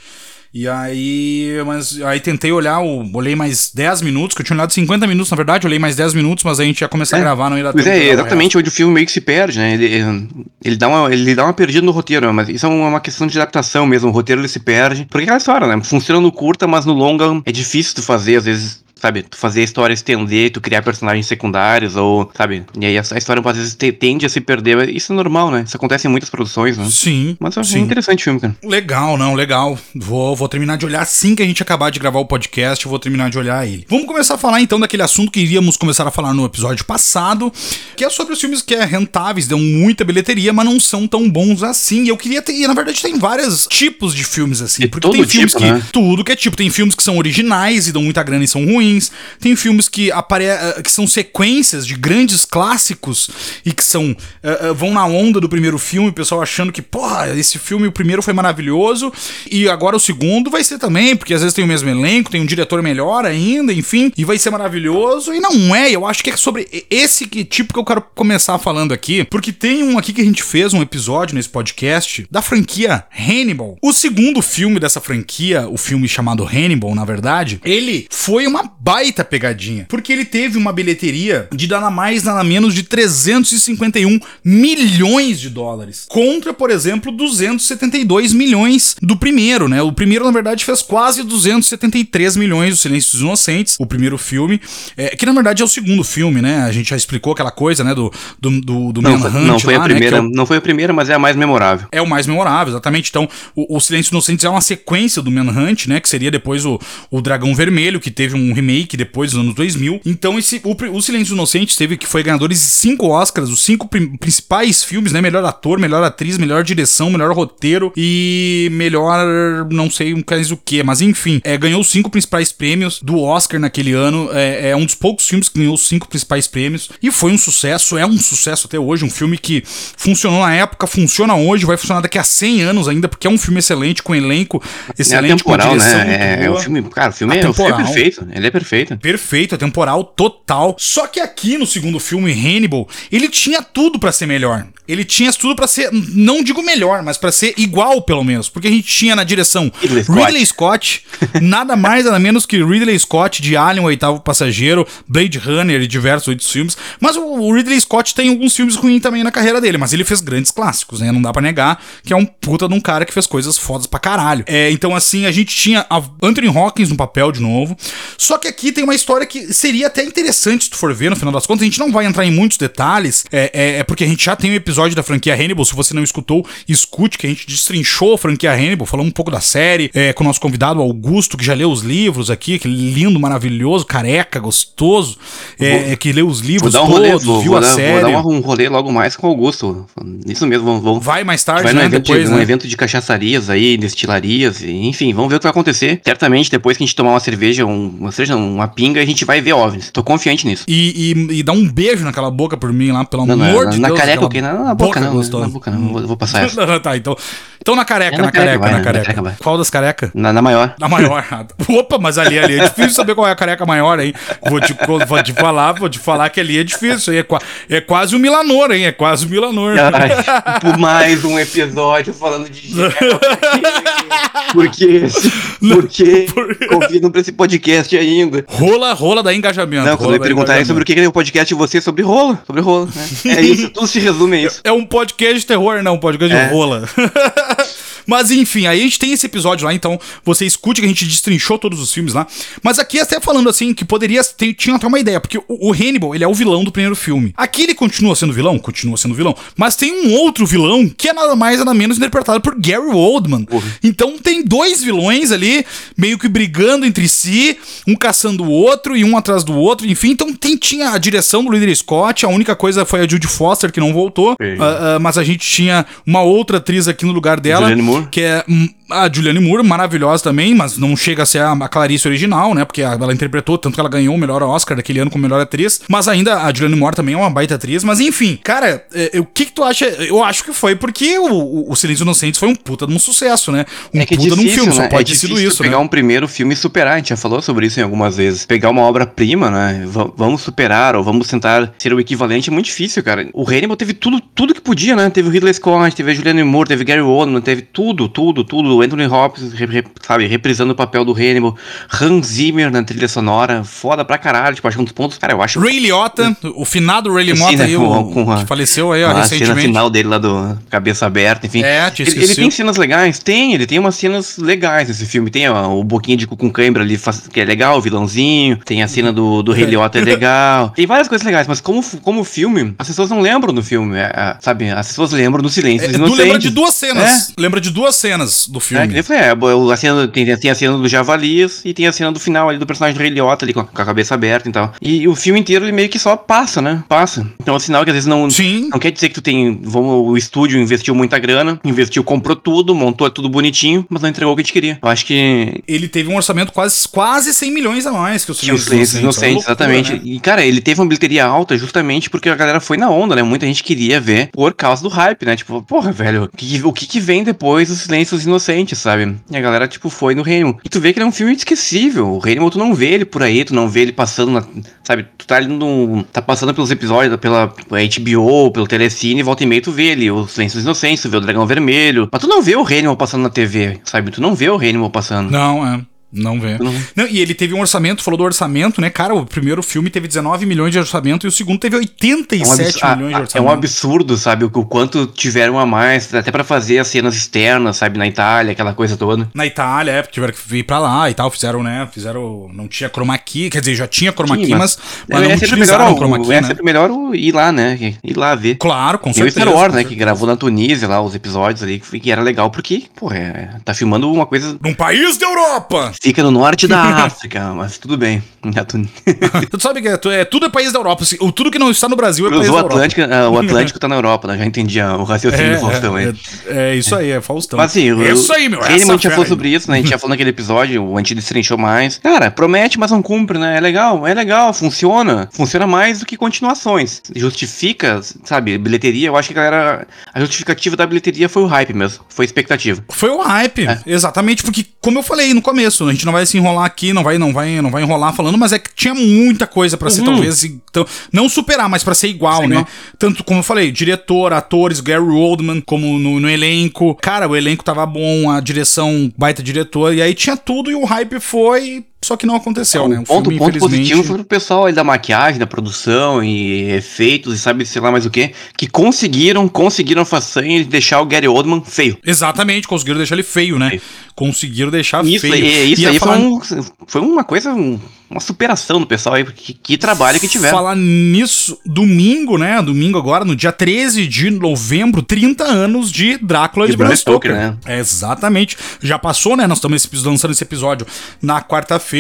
S1: E aí, mas aí tentei olhar, o, olhei mais 10 minutos, que eu tinha olhado 50 minutos, na verdade, olhei mais 10 minutos, mas a gente ia começar é, a gravar, não ia dar
S2: pois tempo. É, exatamente onde o filme meio que se perde, né? Ele, ele, dá uma, ele dá uma perdida no roteiro, mas isso é uma questão de adaptação mesmo, o roteiro ele se perde. Porque é aquela história, né? Funciona no curta, mas no longa é difícil tu fazer, às vezes sabe, tu fazer a história estender, tu criar personagens secundários, ou, sabe, e aí a, a história às vezes te, tende a se perder. Isso é normal, né? Isso acontece em muitas produções, né?
S1: Sim.
S2: Mas eu
S1: achei
S2: interessante o filme, cara.
S1: Legal, não, legal. Vou, vou terminar de olhar assim que a gente acabar de gravar o podcast, eu vou terminar de olhar ele. Vamos começar a falar então daquele assunto que iríamos começar a falar no episódio passado, que é sobre os filmes que é rentáveis, dão muita bilheteria, mas não são tão bons assim. E eu queria ter, e na verdade tem vários tipos de filmes assim,
S2: e
S1: porque tem filmes
S2: tipo,
S1: que
S2: né?
S1: tudo que é tipo, tem filmes que são originais e dão muita grana e são ruins, tem filmes filmes que, apare eh, que são sequências de grandes clássicos e que são uh, uh, vão na onda do primeiro filme, o pessoal achando que, porra, esse filme, o primeiro foi maravilhoso e agora o segundo vai ser também, porque às vezes tem o mesmo elenco, tem um diretor melhor ainda, enfim, e vai ser maravilhoso. E não é, eu acho que é sobre esse tipo que eu quero começar falando aqui, porque tem um aqui que a gente fez um episódio nesse podcast da franquia Hannibal. O segundo filme dessa franquia, o filme chamado Hannibal, na verdade, ele foi uma baita pegadinha porque ele teve uma bilheteria de nada mais, nada menos de 351 milhões de dólares. Contra, por exemplo, 272 milhões do primeiro, né? O primeiro, na verdade, fez quase 273 milhões, Os Silêncios Inocentes, o primeiro filme, é, que na verdade é o segundo filme, né? A gente já explicou aquela coisa, né? Do, do, do, do
S2: não, Manhunt não foi lá, a né, primeira, né? é o, não foi a primeira, mas é a mais memorável.
S1: É o mais memorável, exatamente. Então, o, o Silêncios Inocentes é uma sequência do Manhunt, né? Que seria depois o, o Dragão Vermelho, que teve um remake depois, nos anos 2000. Então, esse, o, o Silêncio Inocente teve que foi ganhadores de cinco Oscars, os cinco principais filmes, né? Melhor ator, melhor atriz, melhor direção, melhor roteiro e melhor. não sei mais o que, mas enfim, é, ganhou os cinco principais prêmios do Oscar naquele ano. É, é um dos poucos filmes que ganhou os cinco principais prêmios e foi um sucesso, é um sucesso até hoje. Um filme que funcionou na época, funciona hoje, vai funcionar daqui a 100 anos ainda, porque é um filme excelente, com elenco excelente, é
S2: temporal, com direção. Né? É, é, o filme, cara, o filme, é, o filme é perfeito, ele é perfeito.
S1: Perfeito perfeito, temporal total. Só que aqui no segundo filme, Hannibal, ele tinha tudo para ser melhor. Ele tinha tudo para ser, não digo melhor, mas para ser igual, pelo menos. Porque a gente tinha na direção Ridley Scott, Ridley Scott nada mais, nada menos que Ridley Scott de Alien, o oitavo passageiro, Blade Runner e diversos outros filmes. Mas o Ridley Scott tem alguns filmes ruins também na carreira dele, mas ele fez grandes clássicos, né? Não dá para negar que é um puta de um cara que fez coisas fodas pra caralho. É, então, assim, a gente tinha Anthony Hawkins no papel de novo. Só que aqui tem uma história que seria até interessante se tu for ver, no final das contas. A gente não vai entrar em muitos detalhes, é, é, é porque a gente já tem um episódio episódio da franquia Hannibal. Se você não escutou, escute, que a gente destrinchou a franquia Hannibal, falou um pouco da série, é, com o nosso convidado Augusto, que já leu os livros aqui, que lindo, maravilhoso, careca, gostoso, é, que leu os livros
S2: vou dar um rolê, todos, vou, viu vou a dar, série. Vou dar um rolê logo mais com o Augusto. Isso mesmo, vamos. vamos
S1: vai mais tarde,
S2: vai
S1: né?
S2: Evento depois, de, né? Um evento de cachaçarias aí, destilarias, enfim, vamos ver o que vai acontecer. Certamente, depois que a gente tomar uma cerveja, um, uma cerveja, uma pinga, a gente vai ver OVNIs. Tô confiante nisso.
S1: E, e, e dá um beijo naquela boca por mim lá, pelo não, amor
S2: não,
S1: de
S2: na
S1: Deus.
S2: Na careca, ok? Na, na boca, boca não,
S1: gostosa.
S2: na boca não, vou, vou passar essa.
S1: tá, então. Então na careca, é na, na, careca, vai, na, careca. careca qual das carecas?
S2: Na, na, maior.
S1: Na maior. Opa, mas ali, ali é difícil saber qual é a careca maior, hein? Vou te, vou te falar, vou te falar que ali é difícil. É, é quase o Milanor, hein? É quase o Milanor.
S2: Ai, por mais um episódio falando de Por quê? Por quê? Convido pra esse podcast ainda.
S1: Rola, rola da engajamento.
S2: Não, quando eu perguntar sobre o que é o podcast de você, sobre rola. Sobre rola, né? É isso, tudo se resume a isso.
S1: É um podcast de terror, não, um podcast é. de rola. Mas enfim, aí a gente tem esse episódio lá, então você escute que a gente destrinchou todos os filmes lá. Mas aqui até falando assim, que poderia ter, tinha até uma ideia, porque o, o Hannibal, ele é o vilão do primeiro filme. Aqui ele continua sendo vilão? Continua sendo vilão. Mas tem um outro vilão que é nada mais nada menos interpretado por Gary Oldman. Uhum. Então tem dois vilões ali, meio que brigando entre si, um caçando o outro e um atrás do outro, enfim. Então tem, tinha a direção do Ridley Scott, a única coisa foi a Judy Foster que não voltou, uh, uh, mas a gente tinha uma outra atriz aqui no lugar dela.
S2: Julianne Moore.
S1: Que é a Julianne Moore, maravilhosa também, mas não chega a ser a Clarice original, né? Porque ela interpretou, tanto que ela ganhou o melhor Oscar daquele ano como melhor atriz. Mas ainda a Julianne Moore também é uma baita atriz. Mas enfim, cara, é, o que, que tu acha? Eu acho que foi porque o, o, Silêncio Inocentes foi um puta de um sucesso, né? Um
S2: é que
S1: é puta
S2: é difícil,
S1: de um filme,
S2: né?
S1: só pode é ter sido isso,
S2: pegar
S1: né?
S2: um primeiro filme e superar, a gente já falou sobre isso em algumas vezes. Pegar uma obra-prima, né? V vamos superar ou vamos tentar ser o equivalente é muito difícil, cara. O Hannibal teve tudo, tudo que podia, né? Teve o Ridley Scott, teve a Julianne Moore, teve Gary Oldman, teve tudo, tudo, tudo. Anthony Hopkins, re, sabe, reprisando o papel do Hannibal. Hans Zimmer na trilha sonora, foda pra caralho. Tipo, acho um dos pontos, cara, eu acho.
S1: Ray Liotta, o finado Ray Liotta
S2: né,
S1: aí,
S2: com-
S1: o,
S2: com a-
S1: que faleceu aí, ó,
S2: a cena
S1: recentemente.
S2: final dele lá do cabeça aberta, enfim.
S1: É, tinha
S2: ele, ele tem cenas legais? Tem, ele tem umas cenas legais nesse filme. Tem ó, o Boquinha de cu com cãibra ali, que é legal, o vilãozinho. Tem a cena do, do Rei Liotta, é legal. Tem várias coisas legais, mas como, como filme, as pessoas não lembram do filme, é, é, sabe? As pessoas lembram do Silêncio
S1: É, lembra de duas cenas. Lembra de duas cenas do
S2: É, que
S1: filme.
S2: nem é, a cena, tem, tem a cena do Javalis e tem a cena do final ali do personagem do Rei Liotta ali com a, com a cabeça aberta e tal. E, o filme inteiro ele meio que só passa, né? Passa. Então é um sinal que às vezes não,
S1: Sim.
S2: não quer dizer que tu tem. Vamos, o estúdio investiu muita grana, investiu, comprou tudo, montou tudo bonitinho, mas não entregou o que a gente queria. Eu acho que.
S1: Ele teve um orçamento quase, quase 100 milhões a mais que o Silêncio Inocentes,
S2: Inocentes,
S1: é
S2: exatamente.
S1: né?
S2: E, cara, ele teve uma bilheteria alta justamente porque a galera foi na onda, né? Muita gente queria ver por causa do hype, né? Tipo, porra, velho, o que, o que que vem depois do Silêncio dos Inocentes, sabe? E a galera, tipo, foi no Reino. E tu vê que ele é um filme esquecível. O Reino, tu não vê ele por aí, tu não vê ele passando na. Sabe? Tu tá ali no. Tá passando pelos episódios, pela HBO, pelo Telecine, volta e meia tu vê ele, o Silêncio dos Inocentes, tu vê o Dragão Vermelho. Mas tu não vê o Reino passando na TV, sabe? Tu não vê o Reino passando.
S1: Não, é. Não vê.
S2: Não.
S1: Não, e ele teve um orçamento, falou do orçamento, né? Cara, o primeiro filme teve 19 milhões de orçamento e o segundo teve
S2: É um,
S1: 87
S2: abs- a-
S1: milhões de
S2: a- é
S1: orçamento.
S2: um absurdo, sabe? O, o quanto tiveram a mais, até pra fazer as cenas externas, sabe? Na Itália, aquela coisa toda.
S1: Na Itália, é, porque tiveram que vir pra lá e tal, fizeram, né? Fizeram. Não tinha chroma key, quer dizer, já tinha chroma key,
S2: Sim,
S1: mas, mas
S2: é,
S1: não
S2: sempre melhor,
S1: o chroma
S2: o-
S1: key,
S2: é
S1: né?
S2: sempre melhor o ir lá, né? Ir lá ver.
S1: Claro, com
S2: Tem o
S1: certeza.
S2: Star Wars, né?
S1: certeza.
S2: Que gravou na Tunísia lá os episódios ali, que era legal porque, pô, é, tá filmando uma coisa.
S1: Num país da Europa!
S2: Fica no norte da África, mas tudo bem.
S1: Tu sabe que é, é, tudo é país da Europa. assim, o tudo que não está no Brasil é país
S2: Cruzou
S1: da
S2: o
S1: Europa.
S2: Atlântico, ah, o Atlântico tá na Europa, né? Já entendi o raciocínio do Faustão aí.
S1: é, é, é isso aí, é Faustão.
S2: Mas assim,
S1: é isso aí, meu.
S2: Ele,
S1: essa
S2: a gente já
S1: fera
S2: falou
S1: aí.
S2: sobre isso, né? A gente já falou naquele episódio, o Antigo destrinchou mais. Cara, promete, mas não cumpre, né? É legal, é legal, funciona. Funciona mais do que continuações. Justifica, sabe, bilheteria. Eu acho que a galera. A justificativa da bilheteria foi o hype mesmo. Foi expectativa.
S1: Foi o hype,
S2: É.
S1: exatamente, porque como eu falei no começo, a gente não vai se enrolar aqui, não vai, não vai, não vai enrolar falando, mas é que tinha muita coisa pra ser
S2: Uhum.
S1: talvez então, não superar, mas pra ser igual,
S2: Ser
S1: né?
S2: igual.
S1: Tanto como eu falei, diretor, atores, Gary Oldman, como no, no elenco. Cara, o elenco tava bom, a direção baita diretor, e aí tinha tudo e o hype foi, só que não aconteceu, né?
S2: o ponto,
S1: filme,
S2: ponto positivo foi pro pessoal aí da maquiagem, da produção e efeitos e sabe, sei lá mais o que, que conseguiram, conseguiram a façanha de deixar o Gary Oldman feio.
S1: Exatamente, conseguiram deixar ele feio, né?
S2: Feio.
S1: Conseguiram deixar
S2: Isso,
S1: feio.
S2: e- isso
S1: Ia
S2: aí foi,
S1: falar-
S2: um- foi uma coisa, um- uma superação do pessoal aí, que, que trabalho que tiveram.
S1: Falar nisso, domingo, né? Domingo agora, no dia 13 de novembro, 30 anos de Drácula de,
S2: De
S1: Bram Stoker.
S2: Stoker, né?
S1: É, exatamente. Já passou, né? Nós estamos lançando esse episódio na quarta-feira,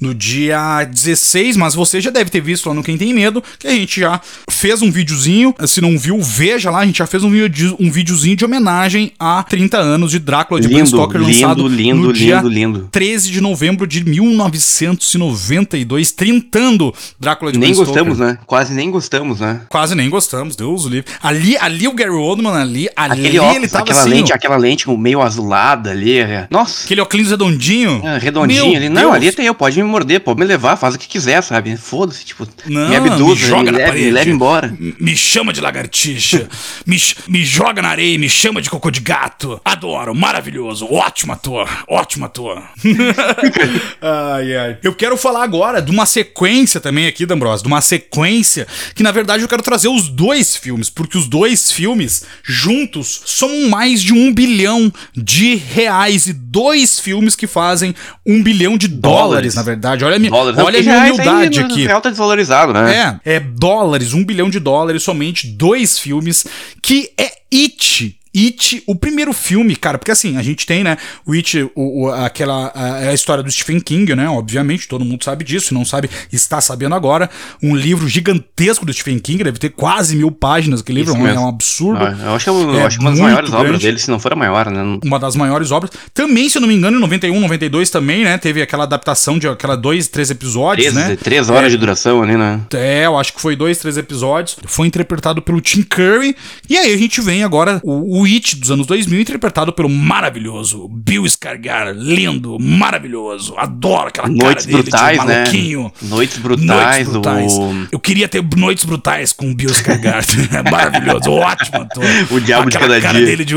S1: no dia 16, mas você já deve ter visto lá no Quem Tem Medo, que a gente já fez um videozinho. Se não viu, veja lá, a gente já fez um, vídeo, um videozinho de homenagem a 30 anos de Drácula de Bram
S2: Lindo,
S1: Stoker,
S2: lindo,
S1: lançado
S2: lindo,
S1: no dia
S2: lindo, lindo.
S1: 13 de novembro de 1992, trintando Drácula de
S2: Nem
S1: Bram Stoker.
S2: gostamos, né? Quase nem gostamos, né?
S1: Quase nem gostamos, Deus o livre. Ali, ali o Gary Oldman, ali, ali
S2: Aquele óculos,
S1: ele tava
S2: aquela
S1: assim,
S2: lente, aquela lente meio azulada ali. é. Nossa,
S1: aquele óculos redondinho.
S2: é, redondinho
S1: Meu
S2: ali. Não,
S1: Deus.
S2: ali até eu, pode me morder, pode me levar, faz o que quiser, sabe? Foda-se, tipo,
S1: Não,
S2: me abduza,
S1: me joga
S2: me,
S1: na
S2: leva,
S1: parede.
S2: me leva embora.
S1: Me chama de lagartixa, me, me joga na areia, me chama de cocô de gato. Adoro, maravilhoso, ótimo ator, ótimo ator. ai, ai. Eu quero falar agora de uma sequência também aqui, D'Ambrosio, de uma sequência que na verdade eu quero trazer os dois filmes, porque os dois filmes juntos somam mais de um bilhão de reais e dois filmes que fazem um bilhão de dólares,
S2: Dólares.
S1: na verdade. Olha a minha,
S2: Dólares.
S1: olha a minha
S2: aí
S1: humildade aqui.
S2: real tá desvalorizado, né?
S1: É, é dólares, um bilhão de dólares, somente dois filmes, que é It. It, o primeiro filme, cara, porque assim, a gente tem, né, o It, o, o- aquela, a, a história do Stephen King, né, obviamente, todo mundo sabe disso, se não sabe, está sabendo agora, um livro gigantesco do Stephen King, deve ter quase mil páginas, aquele livro
S2: Isso
S1: é um- é um absurdo.
S2: Ah, Eu acho que é, eu
S1: É
S2: acho uma das maiores obras
S1: grande.
S2: dele, se não for a maior, né?
S1: Uma das maiores obras. Também, se eu não me engano, em 91, 92 também, né? Teve aquela adaptação de aquela dois, três episódios,
S2: Três,
S1: né?
S2: três horas de duração ali, né?
S1: É, eu acho que foi dois, três episódios. Foi interpretado pelo Tim Curry. E aí a gente vem agora o, o It dos anos 2000, interpretado pelo maravilhoso Bill Skarsgård. Lindo, maravilhoso. Adoro aquela
S2: Noites
S1: cara dele
S2: brutais,
S1: de
S2: né?
S1: maluquinho.
S2: Noites brutais,
S1: Noites brutais.
S2: o-
S1: Eu queria ter noites brutais com o Bill Skarsgård. É maravilhoso, ótimo ator.
S2: O diabo de
S1: Aquela
S2: cada
S1: cara
S2: dia.
S1: dele de...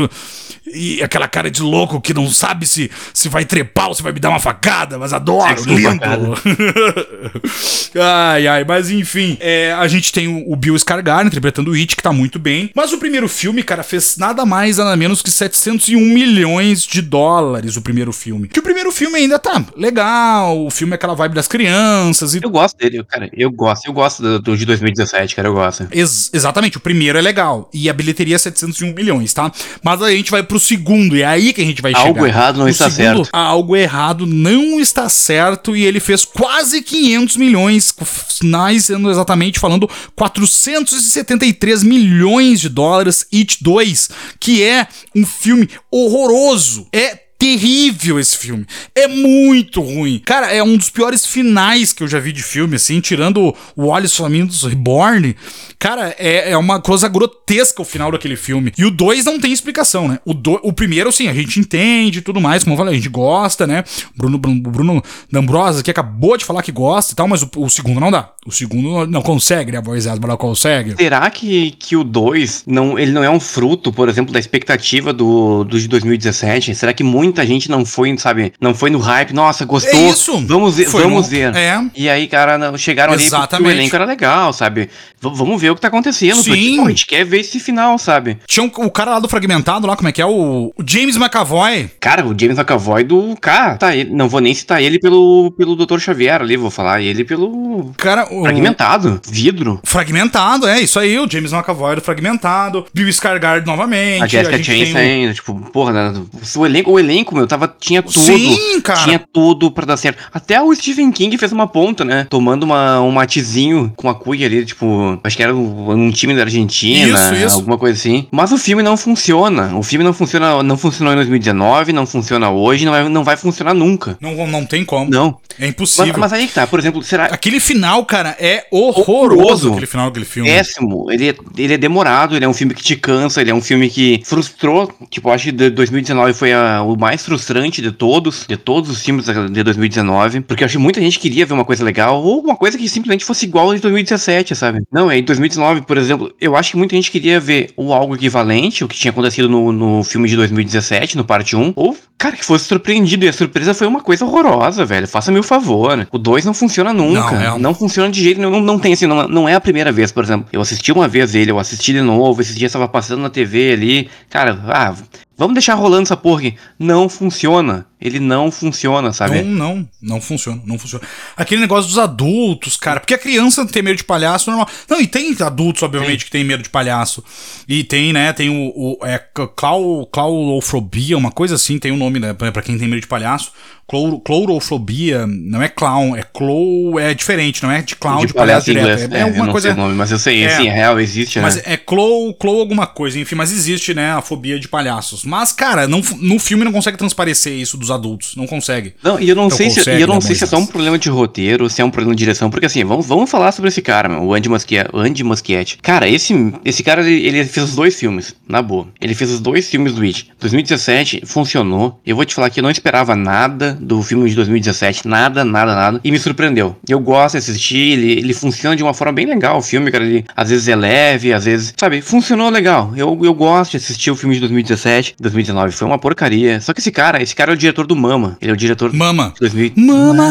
S1: e aquela cara de louco que não sabe se, se vai trepar ou se vai me dar uma facada, mas adoro,
S2: Sexo
S1: lindo. ai, ai, mas enfim, é, a gente tem o, o Bill Skarsgård interpretando o It, que tá muito bem. Mas o primeiro filme, cara, fez nada mais, nada menos que 701 milhões de dólares o primeiro filme. Que o primeiro filme ainda tá legal, o filme é aquela vibe das crianças e
S2: Eu gosto dele, cara. Eu gosto. Eu gosto do, do de 2017, cara. Eu gosto.
S1: Ex- exatamente, o primeiro é legal. E a bilheteria é 701 milhões, tá? Mas aí a gente vai pro segundo, e é aí que a gente vai
S2: Algo
S1: chegar.
S2: errado não
S1: No
S2: está
S1: segundo,
S2: certo.
S1: Algo errado não está certo, e ele fez quase 500 milhões, nós sendo exatamente falando 473 milhões de dólares, It 2, que é um filme horroroso. É terrível esse filme. É muito ruim. Cara, é um dos piores finais que eu já vi de filme, assim, tirando o Wallace Flamingos Reborn. Cara, é, é uma coisa grotesca o final daquele filme. E o 2 não tem explicação, né? O, do, o primeiro, sim, a gente entende tudo mais, como eu falei, a gente gosta, né? Bruno, Bruno, Bruno D'Ambrosa que acabou de falar que gosta e tal, mas o, o segundo não dá. O segundo não consegue, né? A voz não consegue.
S2: Será que, que o 2 não, ele não é um fruto, por exemplo, da expectativa do, do de 2017? Será que muita gente não foi, sabe, não foi no hype? Nossa, gostou.
S1: É isso.
S2: Vamos ver,
S1: Foi
S2: vamos
S1: no-
S2: ver.
S1: é.
S2: E aí, cara, não- chegaram ali porque o
S1: Exatamente.
S2: elenco era legal, sabe? V- vamos ver o que tá acontecendo.
S1: Sim.
S2: Porque, pô, a gente quer ver esse final, sabe?
S1: Tinha um- o cara lá do Fragmentado, lá, como é que é? O, o James McAvoy.
S2: Cara, o James McAvoy do. Cara, tá, ele, não vou nem citar ele pelo, pelo Dr. Xavier ali, vou falar ele pelo.
S1: Cara, o.
S2: Fragmentado, vidro.
S1: Fragmentado, é isso aí, o James McAvoy do Fragmentado, Bill Skarsgård novamente.
S2: A Jessica
S1: tem
S2: Chastain
S1: o-
S2: ainda, tipo, porra, né, o elenco, o elenco, meu, tava, tinha tudo.
S1: Sim, cara.
S2: Tinha tudo pra dar certo. Até o Stephen King fez uma ponta, né? Tomando uma, um matezinho com a cuia ali, tipo, acho que era um, time da Argentina,
S1: Isso, isso.
S2: alguma coisa assim. Mas o filme não funciona. O filme não funciona, não funcionou em 2019, não funciona hoje, não vai, não vai funcionar nunca.
S1: Não, não tem como.
S2: Não.
S1: É impossível.
S2: Mas, mas aí que tá, por exemplo, será
S1: Aquele final, cara, é horroroso.
S2: Horroroso.
S1: Aquele final daquele filme.
S2: péssimo. Ele é, ele é demorado, ele é um filme que te cansa, ele é um filme que frustrou. Tipo, acho que de 2019 foi a- o mais frustrante de todos, de todos os filmes de 2019. Porque eu acho que muita gente queria ver uma coisa legal, ou uma coisa que simplesmente fosse igual a de 2017, sabe? Não, é em 2019, por exemplo, eu acho que muita gente queria ver ou algo equivalente, o que tinha acontecido no, no filme de 2017, no parte 1, ou, cara, que fosse surpreendido. E a surpresa foi uma coisa horrorosa, velho. Faça-me o favor. O 2 não funciona nunca.
S1: Não, é um-
S2: Não funciona de jeito nenhum. Não, não tem assim, não, não é a primeira vez, por exemplo. Eu assisti uma vez ele, eu assisti de novo, esse dia estava passando na TV ali. Cara, ah, vamos deixar rolando essa porra aqui. Não funciona. Ele não funciona, sabe?
S1: Não, não, não funciona, não funciona. Aquele negócio dos adultos, cara, porque a criança tem medo de palhaço normal. Não, e tem adultos, obviamente, que tem medo de palhaço. E tem, né, tem o, o é clau, claulofobia, uma coisa assim, tem um nome, né, pra quem tem medo de palhaço. Cloro, clorofobia, não é clown, é clow, é diferente, não é de clown, de, palhaço,
S2: em
S1: direto.
S2: inglês.
S1: É,
S2: É, eu
S1: alguma
S2: não
S1: coisa...
S2: sei o nome, mas eu sei,
S1: É.
S2: assim, é real, existe,
S1: Mas
S2: né?
S1: é clow, clow alguma coisa, enfim, mas existe, né, a fobia de palhaços. Mas, cara, não, no filme não consegue transparecer isso dos adultos, não consegue.
S2: Não, e eu não
S1: Então
S2: sei se,
S1: consegue,
S2: e eu não
S1: né,
S2: sei se é só um problema de roteiro, se é um problema de direção, porque assim, vamos, vamos falar sobre esse cara, meu, o Andy Muschietti. O Andy Muschietti. Cara, esse, esse cara, ele, ele fez os dois filmes, na boa. Ele fez os dois filmes do It. 2017 funcionou. Eu vou te falar que eu não esperava nada do filme de 2017, nada, nada, nada, e me surpreendeu. Eu gosto de assistir, ele, ele funciona de uma forma bem legal, o filme, cara, ele às vezes é leve, às vezes, sabe, funcionou legal. Eu, eu gosto de assistir o filme de 2017, 2019 foi uma porcaria. Só que esse cara, esse cara é o diretor do Mama. Ele é o diretor
S1: Mama.
S2: 2000.
S1: Mama,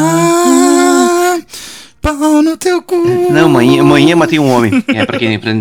S1: pau no teu cu.
S2: Não, manhã, manhã matei um homem. É, pra quem, pra,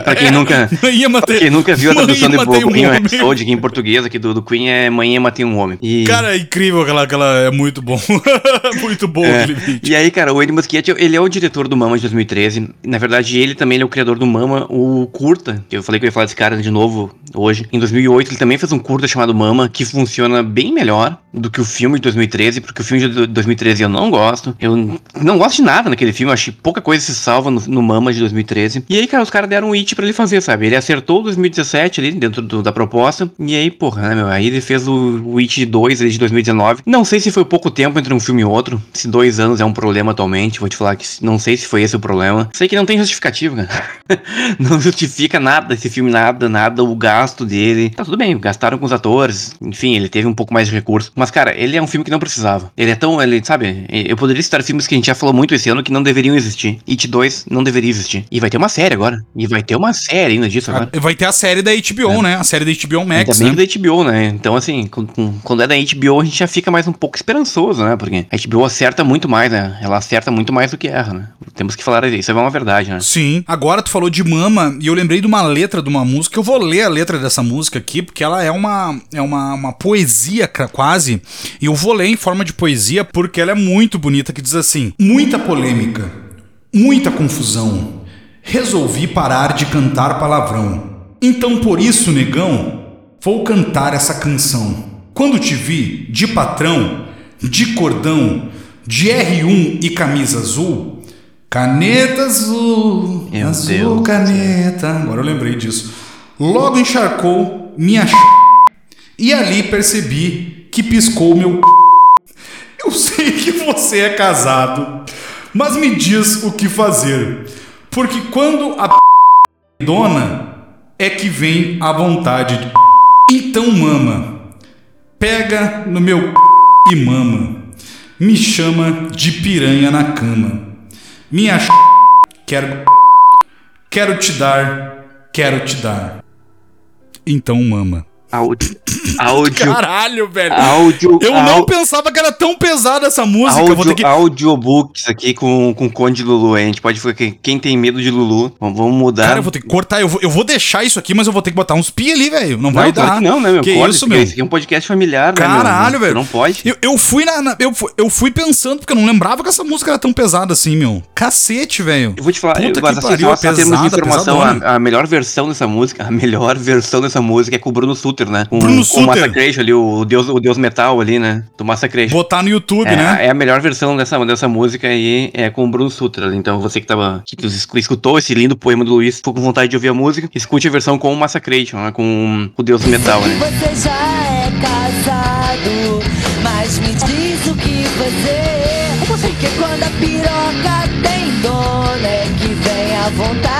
S2: pra quem nunca.
S1: Manhã matei,
S2: quem nunca viu a tradução de
S1: matei um homem.
S2: Rhapsody aqui em português aqui do, do Queen é Manhã matei um homem. E,
S1: Cara, é incrível aquela, aquela. É muito bom. muito bom
S2: é,
S1: aquele vídeo.
S2: e aí, cara, o Eddie Muschietti, ele é o diretor do Mama de 2013. Na verdade, ele também ele é o criador do Mama, o curta, que eu falei que eu ia falar desse cara de novo hoje. Em 2008, ele também fez um curta chamado Mama, que funciona bem melhor do que o filme de 2013, porque o filme de 2013 eu não gosto. Eu não gosto de nada naquele filme, acho que pouca coisa se salva no, no Mama de 2013. E aí, cara, os caras deram um it pra ele fazer, sabe? Ele acertou o 2017 ali, dentro do- da proposta. E aí, porra, né, meu? Aí ele fez o, o It 2 ali de 2019. Não sei se foi pouco tempo entre um filme e outro. Se dois anos é um problema atualmente. Vou te falar que não sei se foi esse o problema. Sei que não tem justificativa, cara. não justifica nada esse filme, nada, nada. O gasto dele. Tá tudo bem, gastaram com os atores. Enfim, ele teve um pouco mais de recurso. Mas, cara, ele é um filme que não precisava. Ele é tão. Ele, sabe? Eu poderia citar filmes que a gente já falou muito esse esse ano que não deveriam existir. It 2 não deveria existir. E vai ter uma série agora. E vai ter uma série ainda disso agora.
S1: Vai ter a série da HBO, né? A série da HBO Max,
S2: Ainda bem
S1: né?
S2: da HBO, né? Então, assim, com- com- quando é da HBO, a gente já fica mais um pouco esperançoso, né? Porque a HBO acerta muito mais, né? Ela acerta muito mais do que erra, né? Temos que falar isso, é uma verdade, né?
S1: Sim. Agora tu falou de Mama e eu lembrei de uma letra de uma música. Eu vou ler a letra dessa música aqui, porque ela é uma, é uma, uma poesia quase. E eu vou ler em forma de poesia porque ela é muito bonita, que diz assim: Muita polêmica, muita confusão. Resolvi parar de cantar palavrão. Então por isso, negão, vou cantar essa canção. Quando te vi de patrão, de cordão, de R1 e camisa azul, caneta azul,
S2: Meu
S1: azul
S2: Deus.
S1: caneta. Agora eu lembrei disso. Logo encharcou minha ch... e ali percebi que piscou meu eu sei que você é casado, mas me diz o que fazer. Porque quando a dona é que vem a vontade de. Então mama, pega no meu e mama. Me chama de piranha na cama. Minha quero quero te dar, quero te dar. Então mama.
S2: Áudio. Áudio.
S1: Caralho, velho.
S2: Áudio.
S1: Eu não
S2: áudio-
S1: pensava que era tão pesada essa música. eu vou ter que...
S2: Audiobooks aqui com, com Conde Lulu. A gente pode falar que quem tem medo de Lulu, vamos mudar.
S1: Cara, eu vou ter que cortar. Eu vou, eu vou deixar isso aqui, mas eu vou ter que botar uns pi ali, velho. Não vai
S2: não,
S1: dar.
S2: claro que não, né, meu?
S1: Que
S2: Corta,
S1: isso, meu?
S2: Esse aqui é um podcast familiar, né?
S1: Caralho,
S2: Tu
S1: velho.
S2: Não pode.
S1: Eu, eu fui na, na- eu, fui, eu fui pensando, porque eu não lembrava que essa música era tão pesada assim, meu. Cacete, velho.
S2: Eu vou te falar,
S1: Puta
S2: eu,
S1: que
S2: mas assim,
S1: pariu,
S2: só, só termos de
S1: pesada,
S2: informação, a, a melhor versão dessa música, a melhor versão dessa música é com o Bruno Suter, né? Com,
S1: Bruno
S2: com o
S1: Suter.
S2: Massacration ali, o deus, o deus metal ali, né? Do Massacration.
S1: Botar no YouTube,
S2: É,
S1: né?
S2: é a melhor versão dessa, dessa música aí, é com o Bruno Suter. ali. Então você que tava. que escu- escutou esse lindo poema do Luiz, ficou com vontade de ouvir a música, escute a versão com o Massacration, né? Com o Deus Metal, né?
S3: você já é casado, mas me diz o que fazer. Porque quando a piroca tem dona, é que vem a vontade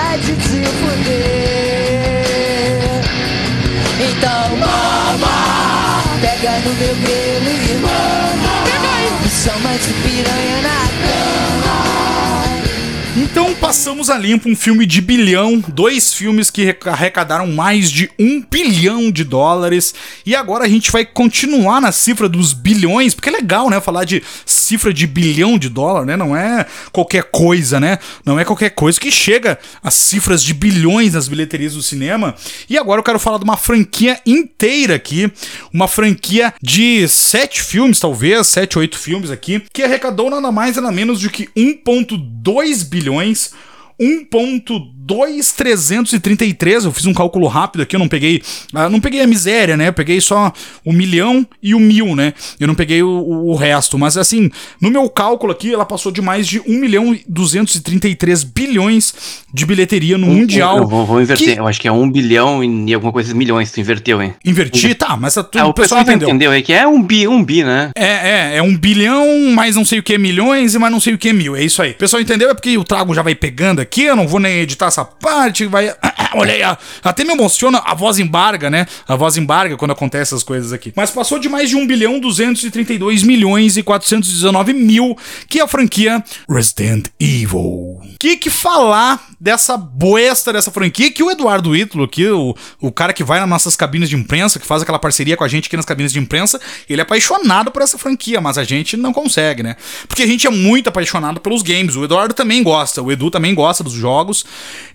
S1: passamos a limpo um filme de bilhão, dois filmes que reca- arrecadaram mais de um bilhão de dólares. E agora a gente vai continuar na cifra dos bilhões, porque é legal, né? Falar de cifra de bilhão de dólar, né? Não é qualquer coisa, né? Não é qualquer coisa que chega a cifras de bilhões nas bilheterias do cinema. E agora eu quero falar de uma franquia inteira aqui, uma franquia de sete filmes, talvez, sete, oito filmes aqui, que arrecadou nada mais nada menos do que 1,2 bilhões. 1.2333, eu fiz um cálculo rápido aqui, eu não peguei, ah, não peguei a miséria, né? Eu peguei só o milhão e o mil, né? Eu não peguei o, o- o resto, mas assim, no meu cálculo aqui, ela passou de mais de 1 milhão e 233 bilhões de bilheteria no mundial.
S2: Eu vou, vou inverter.
S1: Que-
S2: Eu acho que é um bilhão e alguma coisa milhões. Tu inverteu, hein?
S1: Inverti, tá, mas a, tu,
S2: Ah,
S1: o pessoal
S2: vai
S1: entendeu.
S2: entendeu aí que é um bi, um bi, né?
S1: É, é, é um bilhão, mais não sei o que milhões e mais não sei o que mil. É isso aí. O pessoal entendeu? É porque o trago já vai pegando aqui, eu não vou nem editar essa parte, vai. Olha aí, até me emociona a voz embarga, né? A voz embarga quando acontece essas coisas aqui. Mas passou de mais de 1 bilhão 232 milhões e 419 mil, que é a franquia Resident Evil. Que que falar dessa boesta dessa franquia que o Eduardo Ítalo aqui, o, o cara que vai nas nossas cabines de imprensa, que faz aquela parceria com a gente aqui nas cabines de imprensa, ele é apaixonado por essa franquia, mas a gente não consegue, né? Porque a gente é muito apaixonado pelos games. O Eduardo também gosta, o Edu também gosta dos jogos.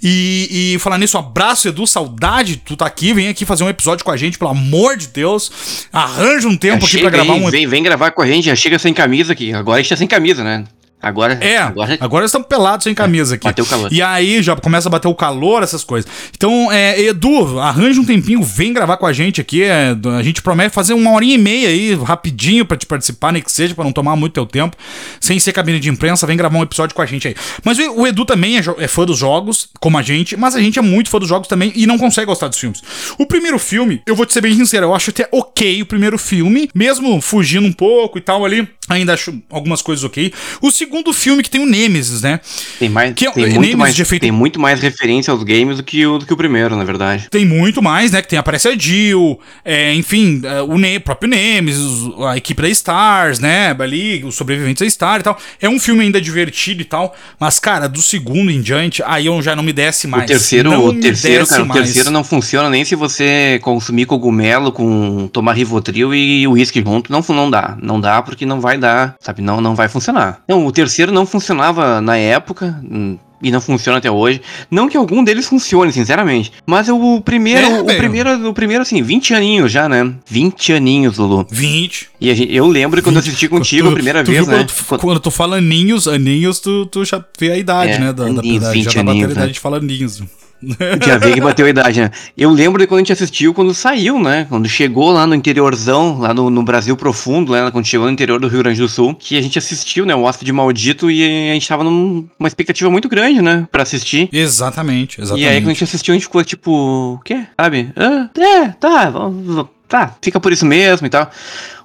S1: E, e falar nisso, abraço, Edu, saudade, tu tá aqui, vem aqui fazer um episódio com a gente, pelo amor de Deus. Arranja um tempo
S2: Já
S1: aqui pra gravar um
S2: vem, vem gravar com a gente, já chega sem camisa aqui. Agora a gente tá sem camisa, né? Agora.
S1: É,
S2: Agora,
S1: agora estamos pelados sem camisa aqui.
S2: bateu o calor.
S1: E aí já começa a bater o calor, essas coisas. Então, é, Edu, arranja um tempinho, vem gravar com a gente aqui. é, a gente promete fazer uma horinha e meia aí, rapidinho, pra te participar, nem que seja, pra não tomar muito teu tempo. Sem ser cabine de imprensa, vem gravar um episódio com a gente aí. Mas o, o Edu também é, é fã dos jogos, como a gente, mas a gente é muito fã dos jogos também e não consegue gostar dos filmes. O primeiro filme, eu vou te ser bem sincero, eu acho até ok o primeiro filme, mesmo fugindo um pouco e tal ali. Ainda acho algumas coisas ok. O segundo filme que tem o Nemesis, né?
S2: Tem, mais,
S1: Que é-
S2: tem,
S1: Nemesis
S2: muito mais,
S1: de efeito-
S2: tem muito mais referência aos games do que o, do que o primeiro, na verdade.
S1: Tem muito mais, né? Que tem aparece a Jill, é, enfim, é, o ne próprio Nemesis, a equipe da Stars, né? Ali, os sobreviventes da Star e tal. É um filme ainda divertido e tal. Mas, cara, do segundo em diante, aí eu já não me desce mais.
S2: o terceiro,
S1: Não
S2: o terceiro, cara, o
S1: mais.
S2: terceiro não funciona nem se você consumir cogumelo com tomar Rivotril e uísque junto, não, não dá. Não dá porque não vai dar, sabe? Não, não vai funcionar. Não, o terceiro não funcionava na época. hum, E não funciona até hoje. Não que algum deles funcione, sinceramente. Mas o primeiro,
S1: É,
S2: o primeiro, o primeiro, assim, 20 aninhos já, né? 20 aninhos, Lulu.
S1: 20.
S2: E a gente- eu lembro quando eu assisti contigo a
S1: Tu-
S2: primeira
S1: tu
S2: vez, né?
S1: Quando, tu- quando tu fala aninhos, aninhos, tu, tu já vê a idade,
S2: É,
S1: né? Da, da,
S2: aninhos,
S1: da,
S2: 20
S1: já a
S2: aninhos,
S1: idade
S2: né?
S1: de falar aninhos.
S2: Já veio que bateu a idade, né? Eu lembro de quando a gente assistiu, quando saiu, né? Quando chegou lá no interiorzão, lá no, no Brasil profundo, né? Quando chegou no interior do Rio Grande do Sul, que a gente assistiu, né? O Hóspede Maldito, e a gente tava numa expectativa muito grande, né? Pra assistir.
S1: Exatamente, exatamente.
S2: E aí, quando a gente assistiu, a gente ficou tipo, o quê? Sabe? Ah, é, tá, vamos- tá, fica por isso mesmo e tal.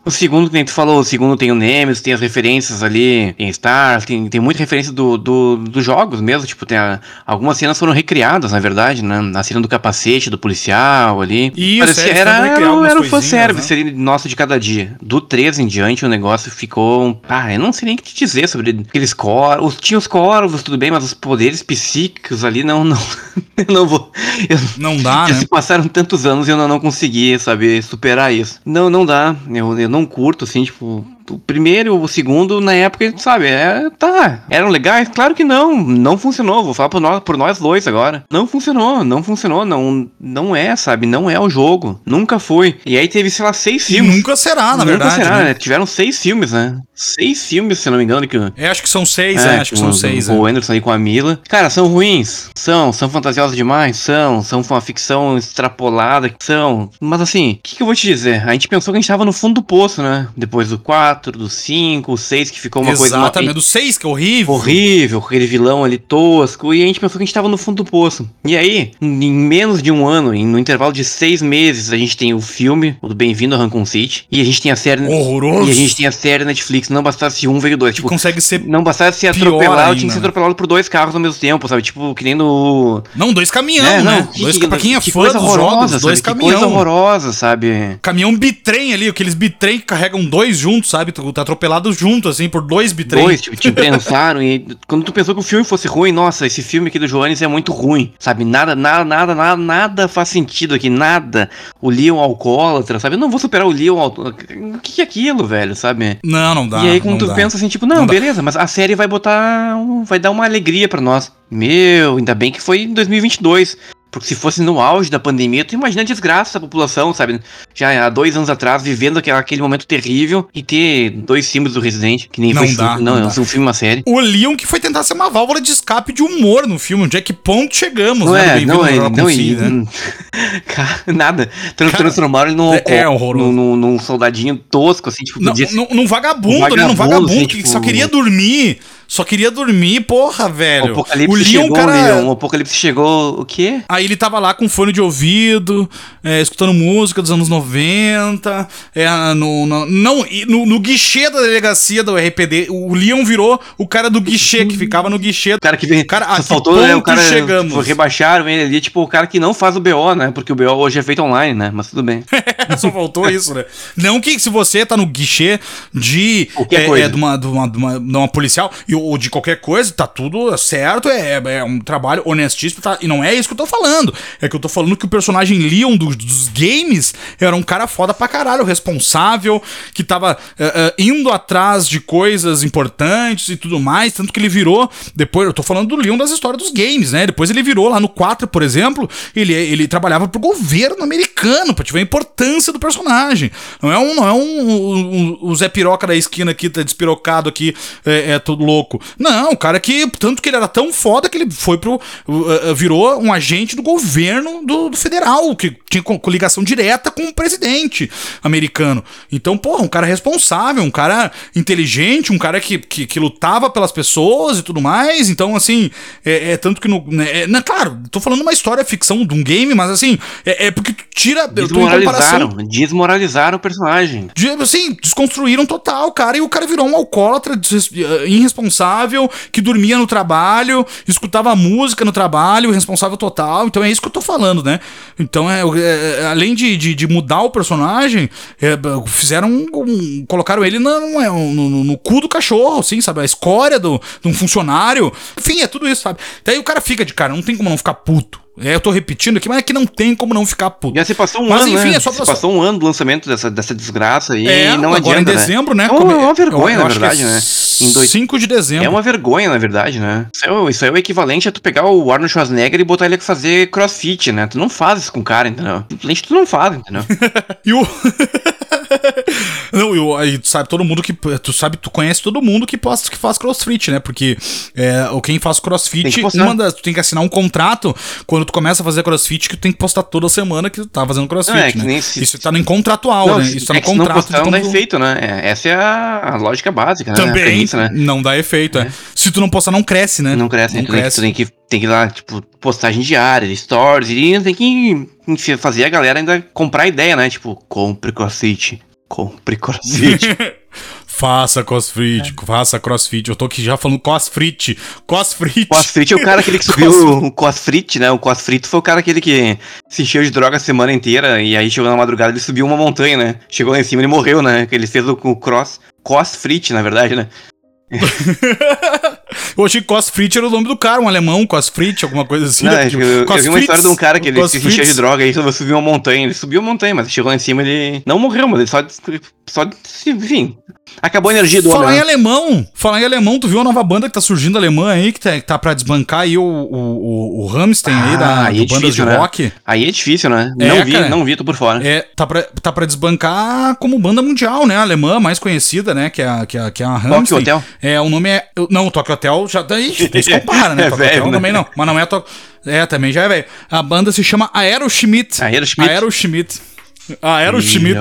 S2: O segundo, que nem tu falou, o segundo tem o Nemesis, tem as referências ali, tem Star, tem, tem muita referência do, do, dos jogos mesmo, tipo, tem a- algumas cenas foram recriadas, na verdade, né? A cena do capacete, do policial ali.
S1: Isso,
S2: Parecia,
S1: é,
S2: era, era, era o fanservice
S1: né?
S2: ali nosso de cada dia. Do 13 em diante, o negócio ficou. Ah, eu não sei nem o que te dizer sobre aqueles corvos. Tinha os corvos, tudo bem, mas os poderes psíquicos ali não. não eu não vou. Eu,
S1: Não dá,
S2: já
S1: né?
S2: se passaram tantos anos e eu não, não consegui, sabe, superar isso. Não, não dá. Eu, eu não curto, assim, tipo. O primeiro, o segundo, na época, sabe, é, tá, eram legais? Claro que não, não funcionou, vou falar por nós, por nós dois agora. Não funcionou, não funcionou, não, não é, sabe, não é o jogo, nunca foi. E aí teve, sei lá, seis filmes.
S1: nunca será, na
S2: Nunca
S1: verdade.
S2: será,
S1: né?
S2: né? Tiveram seis filmes, né? Seis filmes, se não me engano, que o-
S1: É, acho que são seis, é, acho que são
S2: com
S1: seis.
S2: O
S1: é.
S2: Anderson aí com a Mila. Cara, são ruins. São. São fantasiosos demais. São. São uma ficção extrapolada. São. Mas assim, o que, que eu vou te dizer? A gente pensou que a gente tava no fundo do poço, né? Depois do 4, do 5, o 6, que ficou uma coisa.
S1: Exatamente, do seis, que é horrível.
S2: Horrível, aquele vilão ali tosco, e a gente pensou que a gente tava no fundo do poço. E aí, em menos de um ano, em- no intervalo de seis meses, a gente tem o filme, o do Bem-vindo a Raccoon City, e a gente tem a série.
S1: Horroroso.
S2: E a gente tem a série Netflix, não bastasse um, veio dois. Tipo,
S1: consegue ser.
S2: não bastasse atropelado,
S1: ainda,
S2: tinha que ser
S1: né?
S2: atropelado por dois carros ao mesmo tempo, sabe? Tipo, que nem no.
S1: Não, dois caminhão,
S2: É,
S1: né?
S2: que-
S1: dois, pra quem é
S2: que
S1: fã
S2: coisa
S1: dos jogos,
S2: horrorosa,
S1: dois
S2: sabe? Que coisa
S1: caminhão.
S2: horrorosa, sabe?
S1: Caminhão bitrem ali, aqueles bitrem que carregam dois juntos, sabe? Tu tá atropelado junto, assim, por dois bitrem.
S2: Dois, tipo, te prensaram e quando tu pensou que o filme fosse ruim, nossa, esse filme aqui do Joanes é muito ruim, sabe? Nada, nada, nada, nada, nada faz sentido aqui, nada. O Leon alcoólatra, sabe? Eu não vou superar o Leon alcoólatra. O que é aquilo, velho, sabe?
S1: Não, não dá.
S2: e aí, quando tu
S1: dá.
S2: pensa assim, tipo, não,
S1: Não dá.
S2: beleza, mas a série vai botar. vai dar uma alegria pra nós. Meu, ainda bem que foi em 2022. Porque se fosse no auge da pandemia, tu imagina a desgraça da população, sabe? Já há dois anos atrás, vivendo aquele, aquele momento terrível e ter dois filmes do Resident, que nem
S1: Não
S2: foi
S1: dá, não
S2: não,
S1: dá.
S2: é um filme, uma série.
S1: O Leon que foi tentar ser uma válvula de escape de humor no filme. Onde é que ponto chegamos,
S2: Não
S1: né?
S2: é,
S1: Bem-vindo
S2: não é,
S1: Raccoon
S2: não é.
S1: né?
S2: Cara, nada. Trans-
S1: Cara,
S2: Transformaram ele num,
S1: é- é horroroso.
S2: num, num, soldadinho tosco, assim, tipo,
S1: Não,
S2: podia
S1: num, num vagabundo,
S2: Um
S1: né? Num
S2: vagabundo,
S1: vagabundo
S2: assim,
S1: que
S2: tipo-
S1: só queria dormir. Só queria dormir, porra,
S2: O
S1: velho.
S2: Apocalipse
S1: o Leon,
S2: chegou,
S1: cara.
S2: Leon, o Apocalipse chegou, o quê?
S1: Aí ele tava lá com fone de ouvido, é, escutando música dos anos 90. É, no, no, não, no, no guichê da delegacia do RPD. O Leon virou o cara do guichê, que ficava no guichê.
S2: O cara que vem.
S1: Cara,
S2: só faltou, né? O cara.
S1: chegamos?
S2: Tipo, rebaixaram ele ali, tipo, o cara que não faz o BO, né? Porque o BO hoje é feito online, né? Mas tudo bem.
S1: Só faltou isso, né? Não que se você tá no guichê de,
S2: Qualquer
S1: é,
S2: coisa.
S1: é, de, uma, de, uma, de, uma, de uma policial e- ou de qualquer coisa, tá tudo certo, é, é um trabalho honestíssimo, tá? e não é isso que eu tô falando. É que eu tô falando que o personagem Leon dos, dos games era um cara foda pra caralho, responsável, que tava é, é, indo atrás de coisas importantes e tudo mais, tanto que ele virou, depois, eu tô falando do Leon das histórias dos games, né? Depois ele virou lá no 4, por exemplo, ele, ele trabalhava pro governo americano, pra te ver a importância do personagem. Não é um, não é um, um- um- Zé Piroca da esquina aqui, tá despirocado aqui, é, é todo louco. Louco. Não, o cara que. Tanto que ele era tão foda que ele foi pro. uh, uh, virou um agente do governo do, do federal, que tinha co- coligação direta com o presidente americano. Então, porra, um cara responsável, um cara inteligente, um cara que, que, que lutava pelas pessoas e tudo mais. Então, assim, é, é tanto que no. Né, é, não, claro, tô falando uma história ficção de um game, mas assim, é, é porque tu tira.
S2: Desmoralizaram, desmoralizaram o personagem.
S1: de- assim, desconstruíram total, cara. E o cara virou um alcoólatra des- irresponsável, que dormia no trabalho, escutava música no trabalho, responsável total. Então é isso que eu tô falando, né? Então, é, é, além de, de, de mudar o personagem, é, fizeram um, colocaram ele na- no, é, um, no, no cu do cachorro, assim, sabe? A escória do, de um funcionário. Enfim, é tudo isso, sabe? Daí o cara fica de cara, não tem como não ficar puto. É, eu tô repetindo aqui, mas é que não tem como não ficar puto.
S2: Já se passou um
S1: Mas,
S2: ano,
S1: enfim,
S2: né?
S1: é só
S2: se passou um ano do lançamento dessa, dessa desgraça aí
S1: É,
S2: e não
S1: agora
S2: adianta,
S1: em dezembro, né?
S2: É uma, uma vergonha,
S1: eu
S2: na
S1: acho que
S2: verdade,
S1: é
S2: né? Em dois...
S1: 5 de dezembro.
S2: É uma vergonha, na verdade, né? Isso é, isso é o equivalente a tu pegar o Arnold Schwarzenegger e botar ele a fazer crossfit, né? Tu não faz isso com o cara, entendeu? Simplesmente tu não faz, entendeu?
S1: E o. Não, e o- aí tu sabe todo mundo que. Tu sabe, tu conhece todo mundo que, posta, que faz crossfit, né? Porque é, quem faz crossfit, uma das. Tu tem que assinar um contrato quando tu começa a fazer crossfit que tu tem que postar toda semana que tu tá fazendo crossfit,
S2: Não, é
S1: né?
S2: se-
S1: Isso tá no contratual,
S2: não,
S1: né? Isso tá
S2: é
S1: no
S2: que se não
S1: contrato.
S2: postar, não dá efeito, né? É, essa é a, lógica básica, né? A
S1: Também
S2: premissa, né?
S1: não dá efeito, é. Se tu não postar, não cresce, né?
S2: Não cresce,
S1: Não
S2: né?
S1: Cresce.
S2: Tu tem que, tem que ir lá, tipo, postagem diária, stories, e tem que enfim, fazer a galera ainda comprar a ideia, né? Tipo, compre crossfit, compre crossfit.
S1: Faça crossfit,
S2: É.
S1: faça crossfit. Eu tô aqui já falando crossfit. Crossfit.
S2: Crossfit é o cara aquele que subiu o crossfit, né? O crossfit foi o cara aquele que se encheu de droga a semana inteira e aí chegou na madrugada ele subiu uma montanha, né? Chegou lá em cima e ele morreu, né? Que ele fez o, o cross, crossfit, na verdade, né?
S1: Eu achei que Cosfrit era o nome do cara, um alemão, Cosfrit, alguma coisa assim.
S2: Não,
S1: né?
S2: eu,
S1: Tipo,
S2: eu vi uma história de um cara que ele se encheu de droga e subir uma montanha. Ele subiu a montanha, mas chegou lá em cima ele não morreu, mas ele só, só enfim, acabou a energia do
S1: Falar
S2: homem.
S1: em
S2: né?
S1: alemão, falar em alemão, tu viu a nova banda que tá surgindo alemã aí, que tá, tá pra desbancar aí o, o, o, o Rammstein aí da
S2: Ah, aí é difícil,
S1: de
S2: né?
S1: rock?
S2: Aí é difícil, né?
S1: É,
S2: não vi,
S1: cara.
S2: não vi, tô por fora.
S1: É, tá pra, tá pra desbancar como banda mundial, né? A alemã mais conhecida, né? Que é a, que é, que é a Rammstein.
S2: Hotel?
S1: É, o nome é. eu- Não, o Tokyo Hotel já daí, se compara, né?
S2: É velho,
S1: Hotel
S2: né?
S1: também não. Mas não é Tokyo. É, também já é velho. A banda se chama Aeroschmidt.
S2: Aeroschmidt.
S1: Aeroschmidt. Aeroschmidt.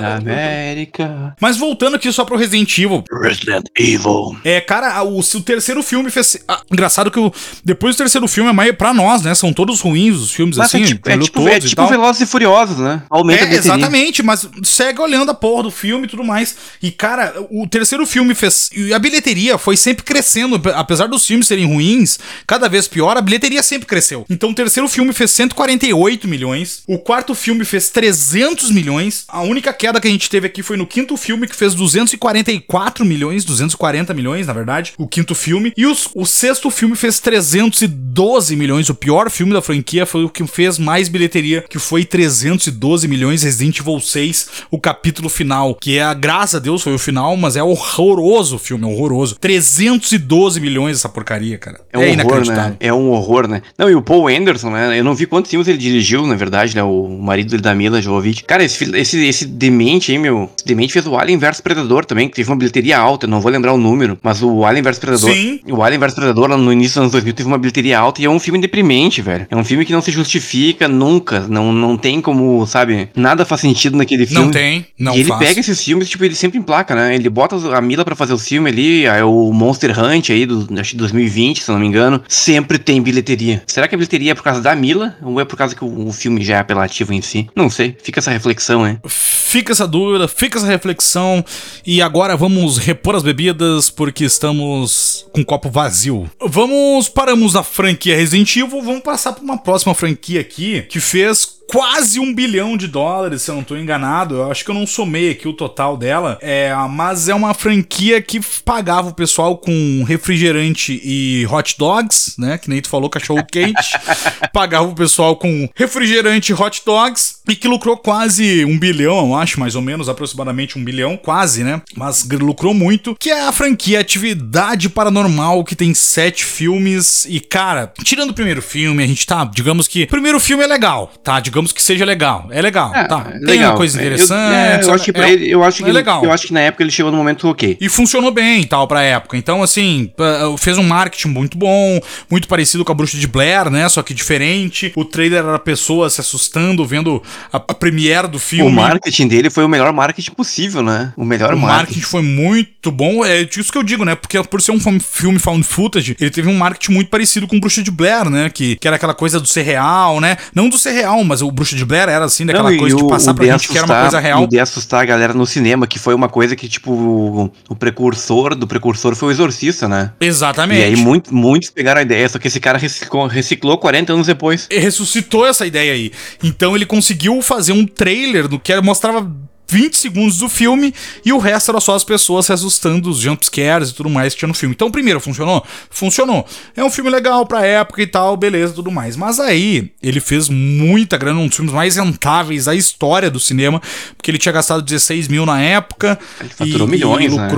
S2: da América.
S1: Mas voltando aqui só pro Resident Evil.
S2: Resident Evil.
S1: É, cara, o, o terceiro filme fez. ah, engraçado que o, depois do terceiro filme é mais pra nós, né? São todos ruins os filmes,
S2: Mas
S1: assim.
S2: é tipo, é tipo,
S1: todos
S2: é
S1: e
S2: tipo. Velozes e Furiosos, né? Aumenta
S1: É, exatamente, mas segue olhando a porra do filme e tudo mais. E, cara, o terceiro filme fez. E a bilheteria foi sempre crescendo. Apesar dos filmes serem ruins, cada vez pior, a bilheteria sempre cresceu. Então o terceiro filme fez 148 milhões. O quarto filme fez 300 milhões. A única queda que a gente teve aqui foi no quinto filme, que fez 244 milhões. 240 milhões, na verdade. O quinto filme. E os- o sexto filme fez 312 milhões. O pior filme da franquia foi o que fez mais bilheteria, que foi 312 milhões. Resident Evil 6, o capítulo final. Que é, graças a Deus, foi o final, mas é horroroso o filme, é horroroso. 312 milhões essa porcaria, cara.
S2: É um horror, né? É um horror, né? Não, e o Paul Anderson, né? Eu não vi quantos filmes ele dirigiu, na verdade, né? O marido dele da Mila Jovovich. Cara, esse, esse, esse demente aí, meu. Esse demente fez o Alien vs Predador também, que teve uma bilheteria alta. eu Não vou lembrar o número, mas o Alien vs Predador.
S1: Sim.
S2: O Alien vs Predador, no início dos anos 2000, teve uma bilheteria alta e é um filme deprimente, velho. É um filme que não se justifica nunca. Não, não tem como, sabe? Nada faz sentido naquele filme.
S1: Não tem, não
S2: e ele
S1: faz.
S2: pega esses filmes, tipo, ele sempre emplaca, né? Ele bota a Mila pra fazer o filme ali, aí o Monster Hunt aí, do, acho que 2020, se eu não me engano, sempre tem bilheteria. Será que a bilheteria é por causa da Mila? Ou é por causa que o, o filme já é apelativo em si? Não sei, fica essa reflexão, né?
S1: Fica essa dúvida, fica essa reflexão. E agora vamos repor as bebidas porque estamos com o copo vazio. Vamos, paramos na franquia Resident Evil, vamos passar para uma próxima franquia aqui que fez quase um bilhão de dólares, se eu não tô enganado. Eu acho que eu não somei aqui o total dela. É, mas é uma franquia que pagava o pessoal com refrigerante e hot dogs, né? Que nem tu falou, cachorro quente. pagava o pessoal com refrigerante e hot dogs. E que que lucrou quase um bilhão, eu acho, mais ou menos, aproximadamente um bilhão, quase, né? Mas lucrou muito, que é a franquia Atividade Paranormal, que tem sete filmes. E, cara, tirando o primeiro filme, a gente tá, digamos que. O primeiro filme é legal, tá? Digamos que seja legal. É legal,
S2: É,
S1: tá?
S2: é
S1: Tem
S2: legal.
S1: uma coisa
S2: Eu-
S1: interessante.
S2: é, eu acho que pra
S1: é-
S2: ele, eu acho que
S1: é legal.
S2: eu acho que na época ele chegou no momento ok.
S1: E funcionou bem e tal pra época. Então, assim, fez um marketing muito bom, muito parecido com a Bruxa de Blair, né? Só que diferente. O trailer era pessoas se assustando, vendo a, a premiere do filme.
S2: O marketing dele foi o melhor marketing possível, né? O melhor
S1: O
S2: marketing.
S1: marketing foi muito bom, é isso que eu digo, né? Porque por ser um filme found footage, ele teve um marketing muito parecido com o Bruxa de Blair, né? Que, que era aquela coisa do ser real, né? Não do ser real, mas o Bruxa de Blair era assim, daquela
S2: Não, e
S1: coisa de
S2: o-
S1: passar
S2: o
S1: pra gente que era uma
S2: assustar-
S1: coisa real.
S2: De assustar a galera no cinema, que foi uma coisa que, tipo, o, o precursor do precursor foi o Exorcista, né?
S1: Exatamente.
S2: E aí muito, muitos pegaram a ideia, só que esse cara reciclou, reciclou 40 anos depois.
S1: Ele ressuscitou essa ideia aí. Então ele conseguiu fazer um trailer do que mostrava 20 segundos do filme e o resto era só as pessoas se assustando, os jumpscares e tudo mais que tinha no filme. Então, primeiro, funcionou? Funcionou. É um filme legal pra época e tal, beleza, tudo mais. Mas aí, ele fez muita grana, um dos filmes mais rentáveis da história do cinema, porque ele tinha gastado 16 mil na época.
S2: Ele faturou milhões,
S1: e
S2: né?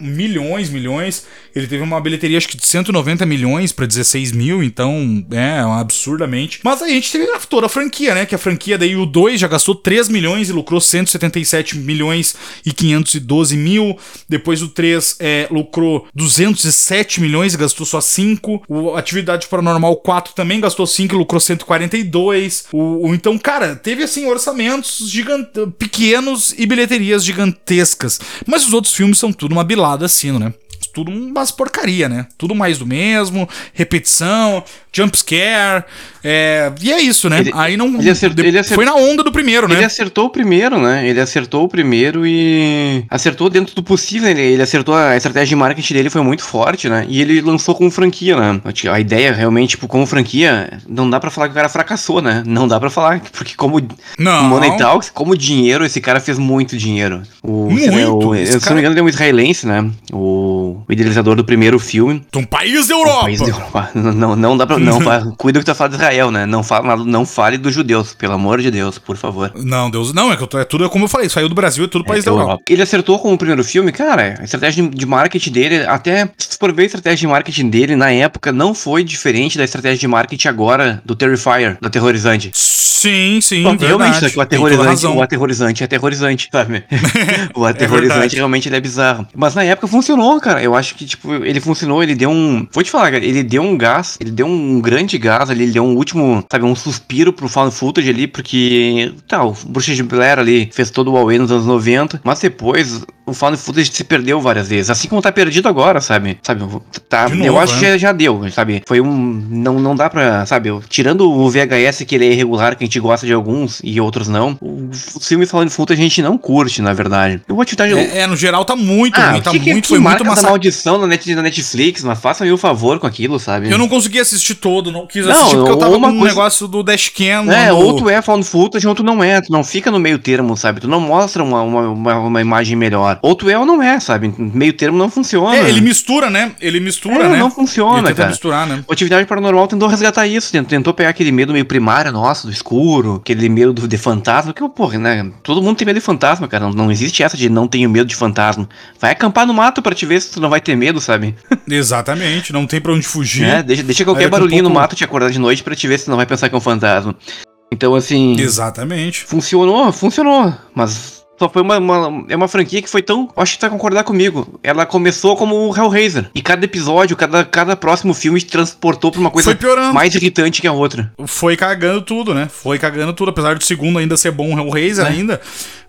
S1: Milhões, milhões. Ele teve uma bilheteria, acho que de 190 milhões pra 16 mil, então é absurdamente. Mas a gente teve toda a franquia, né? Que a franquia daí o 2 já gastou 3 milhões e lucrou 177 milhões e 512 mil. Depois o 3 é, lucrou 207 milhões e gastou só 5. O Atividade Paranormal 4 também gastou 5 e lucrou 142. O, o- então, cara, teve assim orçamentos gigant... pequenos e bilheterias gigantescas. Mas os outros filmes são tudo uma bilada assim, né? Tudo umas porcaria, né? Tudo mais do mesmo, repetição, jumpscare. É... E é isso, né?
S2: Ele-
S1: Aí não.
S2: ele acertou- ele
S1: Foi
S2: acertou-
S1: na onda do primeiro,
S2: Ele
S1: né?
S2: acertou o primeiro, né? Ele acertou o primeiro e acertou dentro do possível. Ele, ele acertou a estratégia de marketing dele foi muito forte, né? E ele lançou como franquia, né? A ideia realmente, tipo, como franquia, não dá pra falar que o cara fracassou, né? Não dá pra falar, porque como
S1: Não.
S2: Money Talks, como dinheiro, esse cara fez muito dinheiro. O,
S1: Muito,
S2: né, o- se não
S1: cara-
S2: me engano, ele é um israelense, né? O, o idealizador do primeiro filme.
S1: De um país da
S2: Um
S1: Europa.
S2: país da Europa. Não, não, dá pra. Não, cuida que tu fala de Israel, né? Não, fala, não fale dos judeus, pelo amor de Deus, por favor.
S1: Não, Deus. Não, é que tô- é tudo como eu falei, saiu do Brasil, é tudo país da
S2: É,
S1: Europa.
S2: Ele acertou com o primeiro filme, cara, a estratégia de- marketing dele, até se for ver a estratégia de marketing dele na época, não foi diferente da estratégia de marketing agora do Terrifier, do Aterrorizante.
S1: Sim, sim,
S2: Realmente,
S1: verdade.
S2: só que o aterrorizante, o aterrorizante é aterrorizante, sabe? o
S1: É
S2: aterrorizante
S1: verdade.
S2: realmente ele é bizarro. Mas na época funcionou, cara. Eu acho que, tipo, ele funcionou, ele deu um. Vou te falar, cara, ele deu um gás, ele deu um grande gás ali, ele deu um último, sabe, um suspiro pro found footage ali, porque. Tá, o Bruxa de Blair ali fez todo o Huawei nos anos 90, mas depois o found footage se perdeu várias vezes. Assim como tá perdido agora, sabe? Sabe? Tá,
S1: De
S2: eu
S1: novo,
S2: acho
S1: né?
S2: que já, já deu, sabe? Foi um. Não, não dá pra, sabe? Tirando o VHS que ele é irregular, que a gente gosta de alguns e outros não, o, filme falando footage a gente não curte, na verdade. Eu vou te dar.
S1: É, é, no geral tá muito
S2: ah,
S1: ruim, tá
S2: que
S1: muito,
S2: que
S1: foi muito
S2: marca da
S1: massacre.
S2: maldição na, net, na Netflix, mas faça-me o favor com aquilo, sabe?
S1: Eu não consegui assistir todo, não quis
S2: Não,
S1: assistir porque eu tava com um
S2: coisa-
S1: negócio do Dashcam.
S2: É,
S1: no-
S2: ou tu é found footage ou tu não é, tu não fica no meio termo, sabe? Tu não mostra uma, uma, uma, uma imagem melhor. Ou tu é ou não é, sabe? Meio termo não funciona.
S1: É, ele mistura, né? Ele mistura,
S2: É,
S1: né?
S2: não funciona,
S1: ele tenta
S2: cara.
S1: misturar, né?
S2: O Atividade Paranormal tentou resgatar isso, tent- tentou pegar aquele medo meio primário nosso, do escuro, aquele medo do, de fantasma, que, porra, né? Todo mundo tem medo de fantasma, cara. Não, não existe essa de não tenho medo de fantasma. Vai acampar no mato pra te ver se tu não vai ter medo, sabe?
S1: Exatamente, não tem pra onde fugir.
S2: É, deixa, deixa qualquer barulhinho no
S1: pouco-
S2: mato te acordar de noite pra te ver se tu não vai pensar que é um fantasma. Então, assim.
S1: Exatamente.
S2: Funcionou, funcionou. Mas só foi uma, uma- É uma franquia que foi tão. Acho que tu vai concordar comigo. Ela começou como o Hellraiser. E cada episódio, cada, cada próximo filme te transportou pra uma coisa mais irritante que a outra.
S1: Foi cagando tudo, né? Foi cagando tudo. Apesar do segundo ainda ser bom, o Hellraiser
S2: É.
S1: ainda.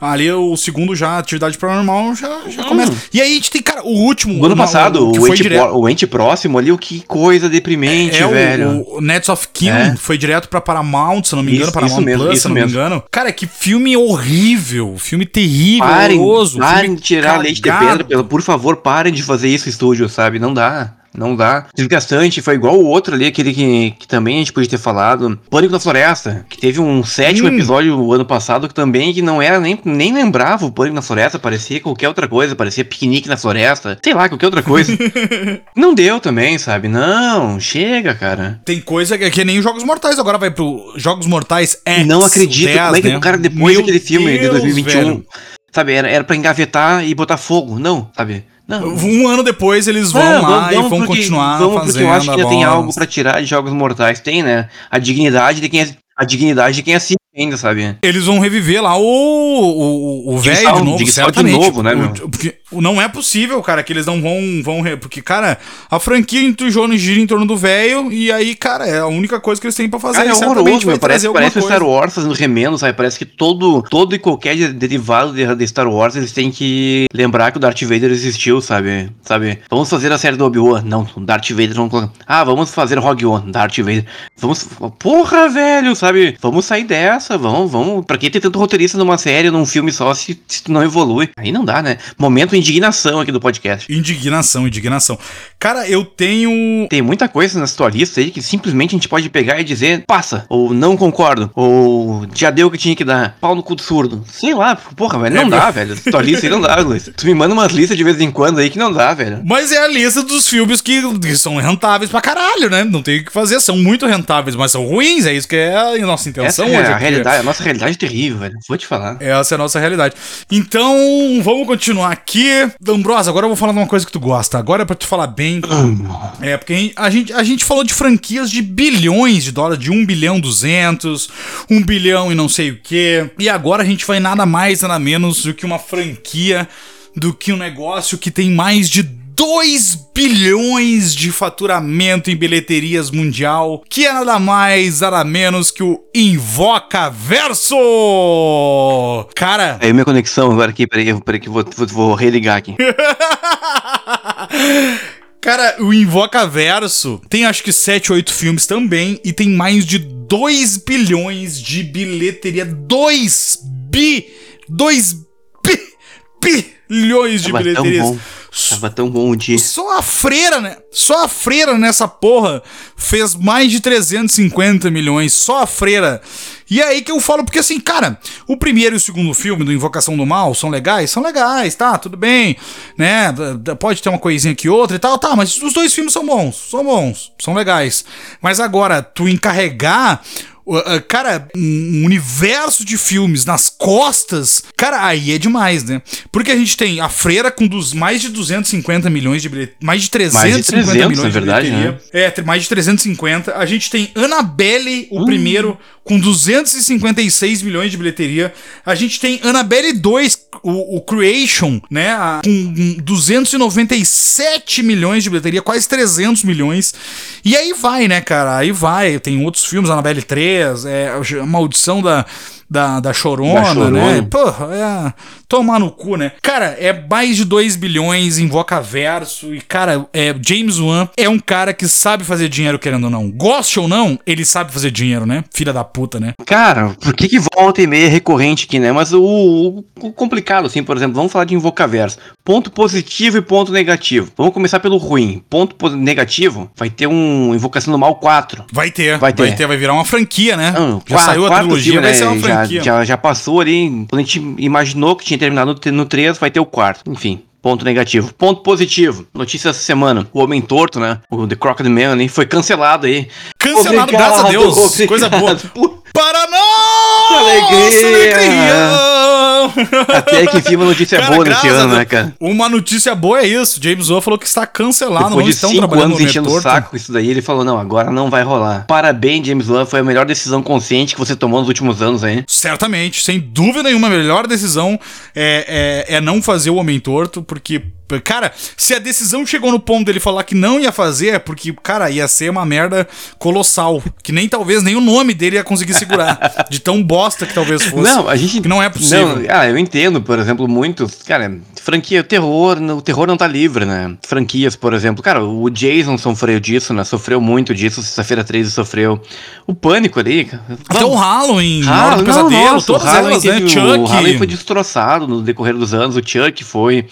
S1: Ali o segundo já, atividade paranormal, já, já começa. E aí a gente tem, cara, o último.
S2: No ano
S1: uma-
S2: passado, o
S1: foi
S2: ente,
S1: direto.
S2: o ente próximo ali, o que coisa deprimente,
S1: É,
S2: velho.
S1: o, o Nets of Kin
S2: É.
S1: foi direto pra Paramount, se não me engano,
S2: Isso-
S1: Paramount
S2: isso mesmo,
S1: Plus, se não me
S2: mesmo.
S1: engano. Cara, que filme horrível, filme terrível,
S2: Parem,
S1: horroroso.
S2: parem de tirar leite de
S1: cagado.
S2: pedra, pelo, por favor, parem de fazer isso, estúdio, sabe? Não dá. Não dá. Desgastante, foi igual o outro ali, aquele que, que também a gente podia ter falado. Pânico na Floresta, que teve um sétimo
S1: Hum.
S2: episódio o ano passado que também que não era nem, nem lembrava o Pânico na Floresta, parecia qualquer outra coisa, parecia piquenique na floresta, sei lá, qualquer outra coisa. não deu também, sabe? Não, chega, cara.
S1: Tem coisa que, que nem Jogos Mortais, agora vai pro Jogos Mortais X.
S2: não acredito
S1: 10,
S2: como é que
S1: né?
S2: o cara, depois
S1: Meu
S2: daquele filme de
S1: Deus,
S2: 2021,
S1: velho.
S2: sabe, era, era pra engavetar e botar fogo. Não, sabe? Não.
S1: Um ano depois eles vão
S2: Ah,
S1: lá e vão
S2: porque-
S1: continuar
S2: vamos
S1: fazendo
S2: porque eu acho que
S1: a
S2: tem algo pra tirar de jogos mortais. Tem, né? A dignidade de quem é, a dignidade de quem assiste ainda, sabe?
S1: Eles vão reviver lá o o, o velho de novo,
S2: de novo, né,
S1: O- porque não é possível, cara, que eles não vão vão porque cara, a franquia entujou gira em torno do velho e aí, cara, é a única coisa que eles têm pra fazer.
S2: Cara, é horroroso, meu. Parece, parece o
S1: coisa.
S2: Star Wars fazendo remendo, sabe? Parece que todo, todo e qualquer de- derivado de, de Star Wars eles têm que lembrar que o Darth Vader existiu, sabe? Sabe? Vamos fazer a série do Obi-Wan? Não, o Darth Vader não. Ah, vamos fazer Rogue One, Darth Vader. Vamos. Porra, velho, sabe? Vamos sair dessa, vamos, vamos. Pra que ter tanto roteirista numa série, num filme só, se, se não evolui? Aí não dá, né? Momento indignação aqui do podcast.
S1: Indignação, indignação. Cara, eu tenho
S2: Tem muita coisa nessa tua lista aí que simplesmente a gente pode pegar e dizer passa, ou não concordo, ou já deu o que tinha que dar, pau no cu do surdo. Sei lá, porra, velho, não
S1: É,
S2: dá,
S1: meu.
S2: velho. Tua lista aí não dá, Luiz. Tu me manda umas listas de vez em quando aí que não dá, velho.
S1: Mas é a lista dos filmes que, que são rentáveis pra caralho, né? Não tem o que fazer, são muito rentáveis, mas são ruins, é isso que é a nossa intenção
S2: Essa é
S1: hoje
S2: a
S1: aqui.
S2: realidade, a nossa realidade é terrível, velho. Vou te falar.
S1: Essa é a nossa realidade. Então, vamos continuar aqui. Ambrosa, agora eu vou falar de uma coisa que tu gosta. Agora é pra tu falar bem. É, porque a gente, a gente falou de franquias de bilhões de dólares, de 1 bilhão 200, 1 bilhão e não sei o quê. E agora a gente vai nada mais, nada menos do que uma franquia, do que um negócio que tem mais de 2 bilhões de faturamento em bilheterias mundial, que é nada mais, nada menos que o Invoca Verso! Cara,
S2: Aí minha conexão agora aqui, peraí, peraí que eu vou, vou, vou religar aqui.
S1: Cara, o Invoca Verso tem acho que 7, 8 filmes também e tem mais de 2 bilhões de bilheteria. 2 bi! 2 bi! bilhões de
S2: tão
S1: bilheterias.
S2: Tava tão bom o dia.
S1: Só a freira, né? Só a freira nessa porra fez mais de 350 milhões. Só a freira. E é aí que eu falo, porque assim, cara, o primeiro e o segundo filme do Invocação do Mal são legais? São legais, tá? Tudo bem, né? Pode ter uma coisinha aqui outra e tal, tá, mas os dois filmes são bons, são bons, são legais. Mas agora, tu encarregar. Cara, um universo de filmes nas costas, cara, aí é demais, né? Porque a gente tem a Freira com dos, mais de 250 milhões de bilheteria, mais de 350
S2: 300,
S1: milhões
S2: na verdade,
S1: de bilheteria. É, tem mais de 350. A gente tem Annabelle, o primeiro, com 256 milhões de bilheteria. A gente tem Annabelle 2, o, o Creation, né? a- com 297 milhões de bilheteria, quase 300 milhões. E aí vai, né, cara? Aí vai. Tem outros filmes, Annabelle 3, é, a Maldição da. Da, da Chorona,
S2: Da Chorona.
S1: né? Porra, é. Tomar no cu, né? Cara, é mais de 2 bilhões em Verso. E, cara, é, James Wan é um cara que sabe fazer dinheiro, querendo ou não. Goste ou não, ele sabe fazer dinheiro, né? Filha da puta, né?
S2: Cara, por que que volta e meia é recorrente aqui, né? Mas o, o- complicado, assim, por exemplo, vamos falar de Invocaverso. Ponto positivo e ponto negativo. Vamos começar pelo ruim. Ponto po- negativo, vai ter um Invocação do Mal 4.
S1: Vai ter,
S2: Vai
S1: vai
S2: ter.
S1: ter, vai, virar uma franquia, né?
S2: Não,
S1: já
S2: qua-
S1: saiu a trilogia,
S2: filme,
S1: vai ser
S2: né?
S1: uma
S2: já,
S1: franquia.
S2: já, já passou ali. Quando a gente imaginou que tinha terminado no, no 3, vai ter o quarto. Enfim. Ponto negativo. Ponto positivo. Notícia essa semana. O Homem Torto, né? O The Crockett Man, hein? Foi cancelado aí.
S1: Cancelado, graças a Deus.
S2: obrigado.
S1: Coisa boa. Para nós!
S2: Alegria! Até que enfim uma notícia
S1: Cara,
S2: boa nesse ano, né, cara?
S1: Uma notícia boa é isso. James Wan falou que está cancelado.
S2: Depois de
S1: estão
S2: cinco anos
S1: no
S2: enchendo o saco com isso daí, ele falou, não, agora não vai rolar. Parabéns, James Wan, foi a melhor decisão consciente que você tomou nos últimos anos aí.
S1: Certamente, sem dúvida nenhuma, a melhor decisão é, é, é não fazer o Homem Torto, porque, cara, se a decisão chegou no ponto dele falar que não ia fazer, é porque, cara, ia ser uma merda colossal, que nem talvez nem o nome dele ia conseguir segurar, de tão bosta que talvez fosse.
S2: Não, a gente.
S1: Que não é possível.
S2: Não, ah, eu entendo, por exemplo, muitos. Cara, franquia, terror, o terror não tá livre, né? Franquias, por exemplo. Cara, o Jason sofreu disso, né? Sofreu muito disso. Sexta-feira 13 sofreu. O pânico ali.
S1: Até o Halloween, do
S2: não,
S1: Pesadelo,
S2: nossa,
S1: todas
S2: o Halloween
S1: elas, né? Chuck.
S2: O Halloween foi destroçado no decorrer dos anos, o Chuck foi.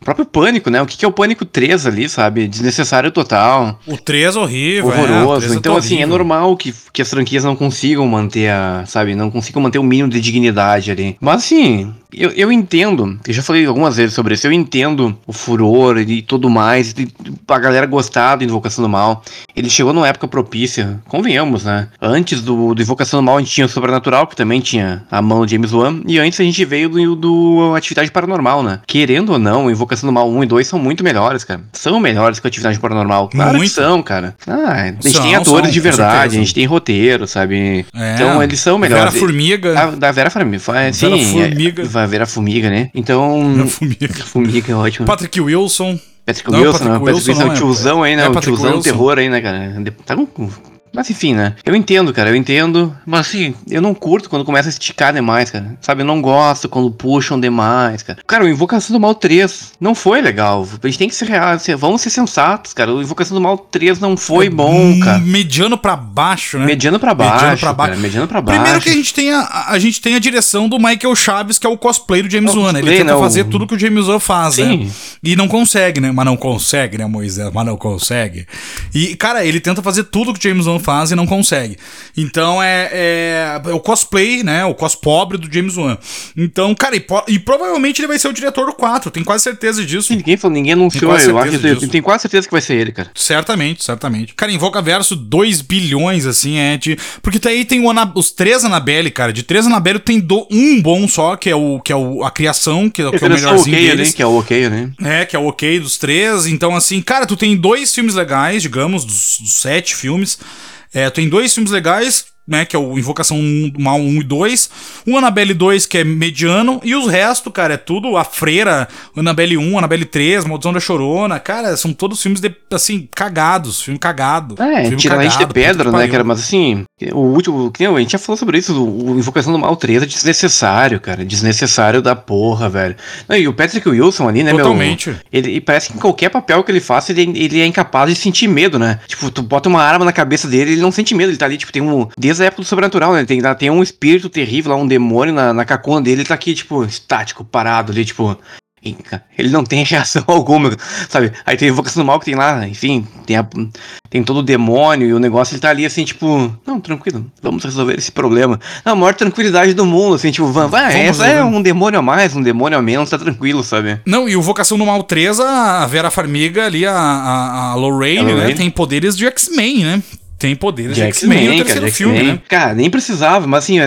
S2: O próprio pânico, né? O que, que é o pânico 3 ali, sabe? Desnecessário total.
S1: O 3 é horrível.
S2: Horroroso.
S1: É,
S2: então, assim, é normal que, que as franquias não consigam manter a, sabe, não consigam manter o mínimo de dignidade ali. Mas assim, eu, eu entendo, eu já falei algumas vezes sobre isso, eu entendo o furor e tudo mais, e a galera gostar do Invocação do Mal. Ele chegou numa época propícia, convenhamos, né? Antes do, do Invocação do Mal a gente tinha o Sobrenatural, que também tinha a mão do James Wan, e antes a gente veio do, do Atividade Paranormal, né? Querendo ou não, Invocação do Mal 1 e 2 são muito melhores, cara. São melhores que a Atividade Paranormal. Claro muito. que são, cara. Ah, a gente são, tem atores são, de verdade, a gente tem roteiro, sabe? É, então eles são melhores.
S1: Vera Formiga.
S2: A, da Vera Formiga. Sim, Vera Formiga. É, a Vera Formiga, né? Então. Vera Formiga. Formiga é ótimo.
S1: Patrick Wilson.
S2: Patrick não, Wilson, Patrick não. Patrick Wilson, é o tiozão aí, né? É o tiozão Wilson. terror aí, né, cara? Tá com mas enfim, né? Eu entendo, cara, eu entendo. Mas assim, eu não curto quando começa a esticar demais, cara. Sabe, eu não gosto quando puxam demais, cara. Cara, o Invocação do Mal 3 não foi legal. A gente tem que ser real, vamos ser sensatos, cara. O Invocação do Mal 3 não foi é bom, cara.
S1: Mediano para baixo, né?
S2: Mediano para baixo. Mediano pra baixo. Cara, mediano pra baixo.
S1: Primeiro que a gente tem a, a gente tem a direção do Michael Chaves, que é o cosplay do James Wan, né? Ele tenta não. fazer tudo que o James Wan faz, né? Sim. né? E não consegue, né? Mas não consegue, né, Moisés? Mas não consegue. E, cara, ele tenta fazer tudo que o James Wan faz e não consegue. Então é, é, é, o cosplay, né? O cos pobre do James Wan. Então, cara, e, e, provavelmente ele vai ser o diretor do 4, tenho quase certeza disso.
S2: Ninguém falou, ninguém anunciou, eu acho que tem quase certeza que vai ser ele, cara.
S1: Certamente, certamente. Cara, Invoca Verso 2 bilhões, assim, é de. Porque daí tem Ana... os três Annabelle, cara. De três Annabelle tem do... um bom só, que é o que é o... a criação, que, que é o melhorzinho
S2: okay, deles. Ali, que é o ok, né?
S1: É, que é o ok dos três. Então, assim, cara, tu tem dois filmes legais, digamos, dos, dos sete filmes. É, tem dois filmes legais, né? Que é o Invocação Mal 1 e 2. O Annabelle 2, que é mediano. E os restos, cara, é tudo a Freira, Annabelle 1, Annabelle 3, Maldição da Chorona. Cara, são todos filmes, de, assim, cagados. Filme cagado.
S2: É, filme tira cagado, de pedra, né, cara? Mas assim, o último. A gente já falou sobre isso. O Invocação do Mal 3 é desnecessário, cara. Desnecessário da porra, velho. Não, e o Patrick Wilson ali, né,
S1: Totalmente.
S2: meu? Ele parece que em qualquer papel que ele faça, ele, ele é incapaz de sentir medo, né? Tipo, tu bota uma arma na cabeça dele, ele não sente medo. Ele tá ali, tipo, tem um. Desde a época do sobrenatural, né? Tem, tem um espírito terrível lá, um demônio na, na cacona dele, ele tá aqui, tipo, estático, parado ali, tipo. Ele não tem reação alguma, sabe? Aí tem a invocação do mal que tem lá, enfim, tem, a, tem todo o demônio e o negócio, ele tá ali assim, tipo, não, tranquilo, vamos resolver esse problema. Na maior tranquilidade do mundo, assim, tipo, vai, vai essa é um demônio a mais, um demônio a menos, tá tranquilo, sabe?
S1: Não, e o Vocação do Mal 3, a Vera Farmiga ali, a, a, a Lorraine, a Lorraine. né, tem poderes de X-Men, né? Tem poderes de X-Men no terceiro filme, né?
S2: Cara, nem precisava, mas assim,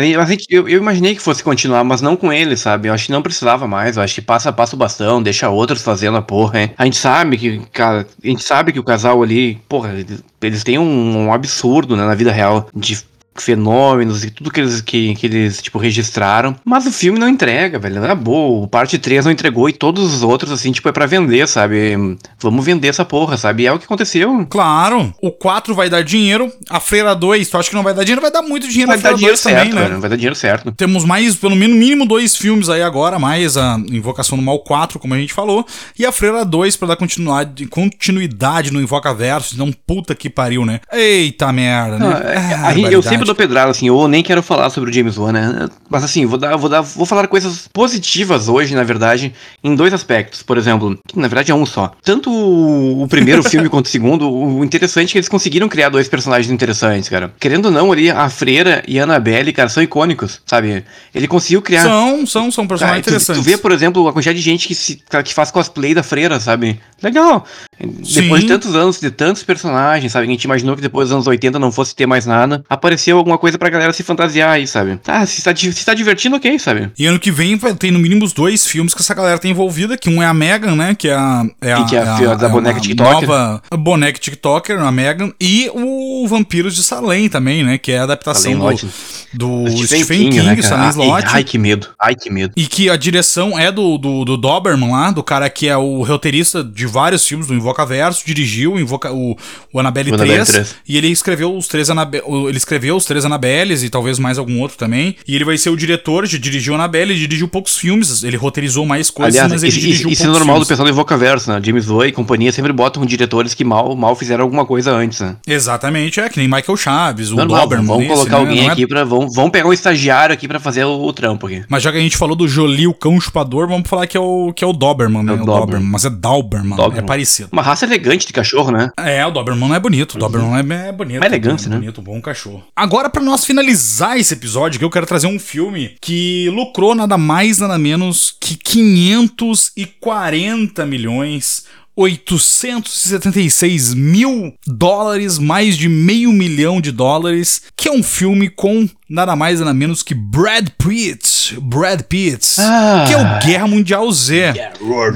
S2: eu, eu, imaginei que fosse continuar, mas não com ele, sabe? Eu acho que não precisava mais, eu acho que passa, passa o bastão, deixa outros fazendo a porra, hein? A gente sabe que, cara, a gente sabe que o casal ali, porra, eles têm um, um absurdo, né, na vida real de fenômenos e tudo que eles, que, que eles, tipo, registraram. Mas o filme não entrega, velho. Não é boa. O parte 3 não entregou e todos os outros, assim, tipo, é pra vender, sabe? Vamos vender essa porra, sabe? E é o que aconteceu.
S1: Claro. O 4 vai dar dinheiro. A Freira 2, tu acha que não vai dar dinheiro? Vai dar muito dinheiro
S2: vai dar dinheiro certo, também, né? Velho, vai dar dinheiro certo.
S1: Temos mais, pelo menos, mínimo dois filmes aí agora, mais a Invocação do Mal 4, como a gente falou, e a Freira 2 pra dar continuidade, continuidade no Invoca Verso, não puta que pariu, né? Eita merda, né? Não,
S2: é, ah, eu sempre dou pedrada, assim, eu nem quero falar sobre o James Wan, né? Mas assim, vou dar, vou dar, vou falar coisas positivas hoje, na verdade, em dois aspectos. Por exemplo, que na verdade é um só. Tanto o, primeiro filme quanto o segundo, o interessante é que eles conseguiram criar dois personagens interessantes, cara. Querendo ou não, ali, a Freira e a Annabelle, cara, são icônicos, sabe? Ele conseguiu criar.
S1: São, são, são personagens
S2: cara,
S1: interessantes.
S2: Tu, tu vê, por exemplo, a quantidade de gente que, se, que faz cosplay da Freira, sabe? Legal. Sim. Depois de tantos anos, de tantos personagens, sabe? A gente imaginou que depois dos anos 80 não fosse ter mais nada. Apareceu alguma coisa pra galera se fantasiar aí, sabe? Tá, se tá, se tá divertindo, ok, sabe?
S1: E ano que vem vai ter no mínimo os dois filmes que essa galera tá envolvida, que um é a Megan, né? Que é a. É a,
S2: que é a, é a da
S1: é
S2: boneca TikToker.
S1: Nova boneca TikToker, a Megan. E o Vampiros de Salem também, né? Que é a adaptação do, do, Stephen, Stephen King, King né, Salem
S2: Slot. Ai, que medo. Ai, que medo.
S1: E que a direção é do, do, do Doberman lá, do cara que é o roteirista de vários filmes do Invoca Verso, dirigiu Invoca, o, o Annabelle 3, 3, e ele escreveu os três Annabelle, ele escreveu os três Annabelles e talvez mais algum outro também. E ele vai ser o diretor, de dirigiu Annabelle, dirigiu poucos filmes, ele roteirizou mais coisas,
S2: Aliás,
S1: mas ele
S2: isso,
S1: dirigiu
S2: isso é normal
S1: filmes.
S2: do pessoal do Invocaverso, né? James Wan e companhia sempre botam diretores que mal, mal fizeram alguma coisa antes, né?
S1: Exatamente, é que nem Michael Chaves, o
S2: Normal,
S1: Doberman.
S2: vamos
S1: esse,
S2: colocar
S1: né?
S2: alguém
S1: é-
S2: aqui pra. Vamos, vamos pegar um estagiário aqui pra fazer o, o trampo aqui.
S1: Mas já que a gente falou do Jolie, o cão chupador, vamos falar que é o, que é o Doberman, né?
S2: É o
S1: o
S2: Doberman.
S1: Doberman. Mas é Doberman, é parecido.
S2: Uma raça elegante de cachorro, né?
S1: É, o Doberman não é bonito. O Doberman é, é bonito.
S2: Uma elegância,
S1: é
S2: né?
S1: Bonito, bom cachorro. Agora, pra nós finalizar esse episódio, que eu quero trazer um filme que lucrou nada mais, nada menos que 540 milhões. 876 mil dólares, mais de meio milhão de dólares, que é um filme com nada mais nada menos que Brad Pitt, Brad Pitt,
S2: Ah.
S1: que é o Guerra Mundial Z.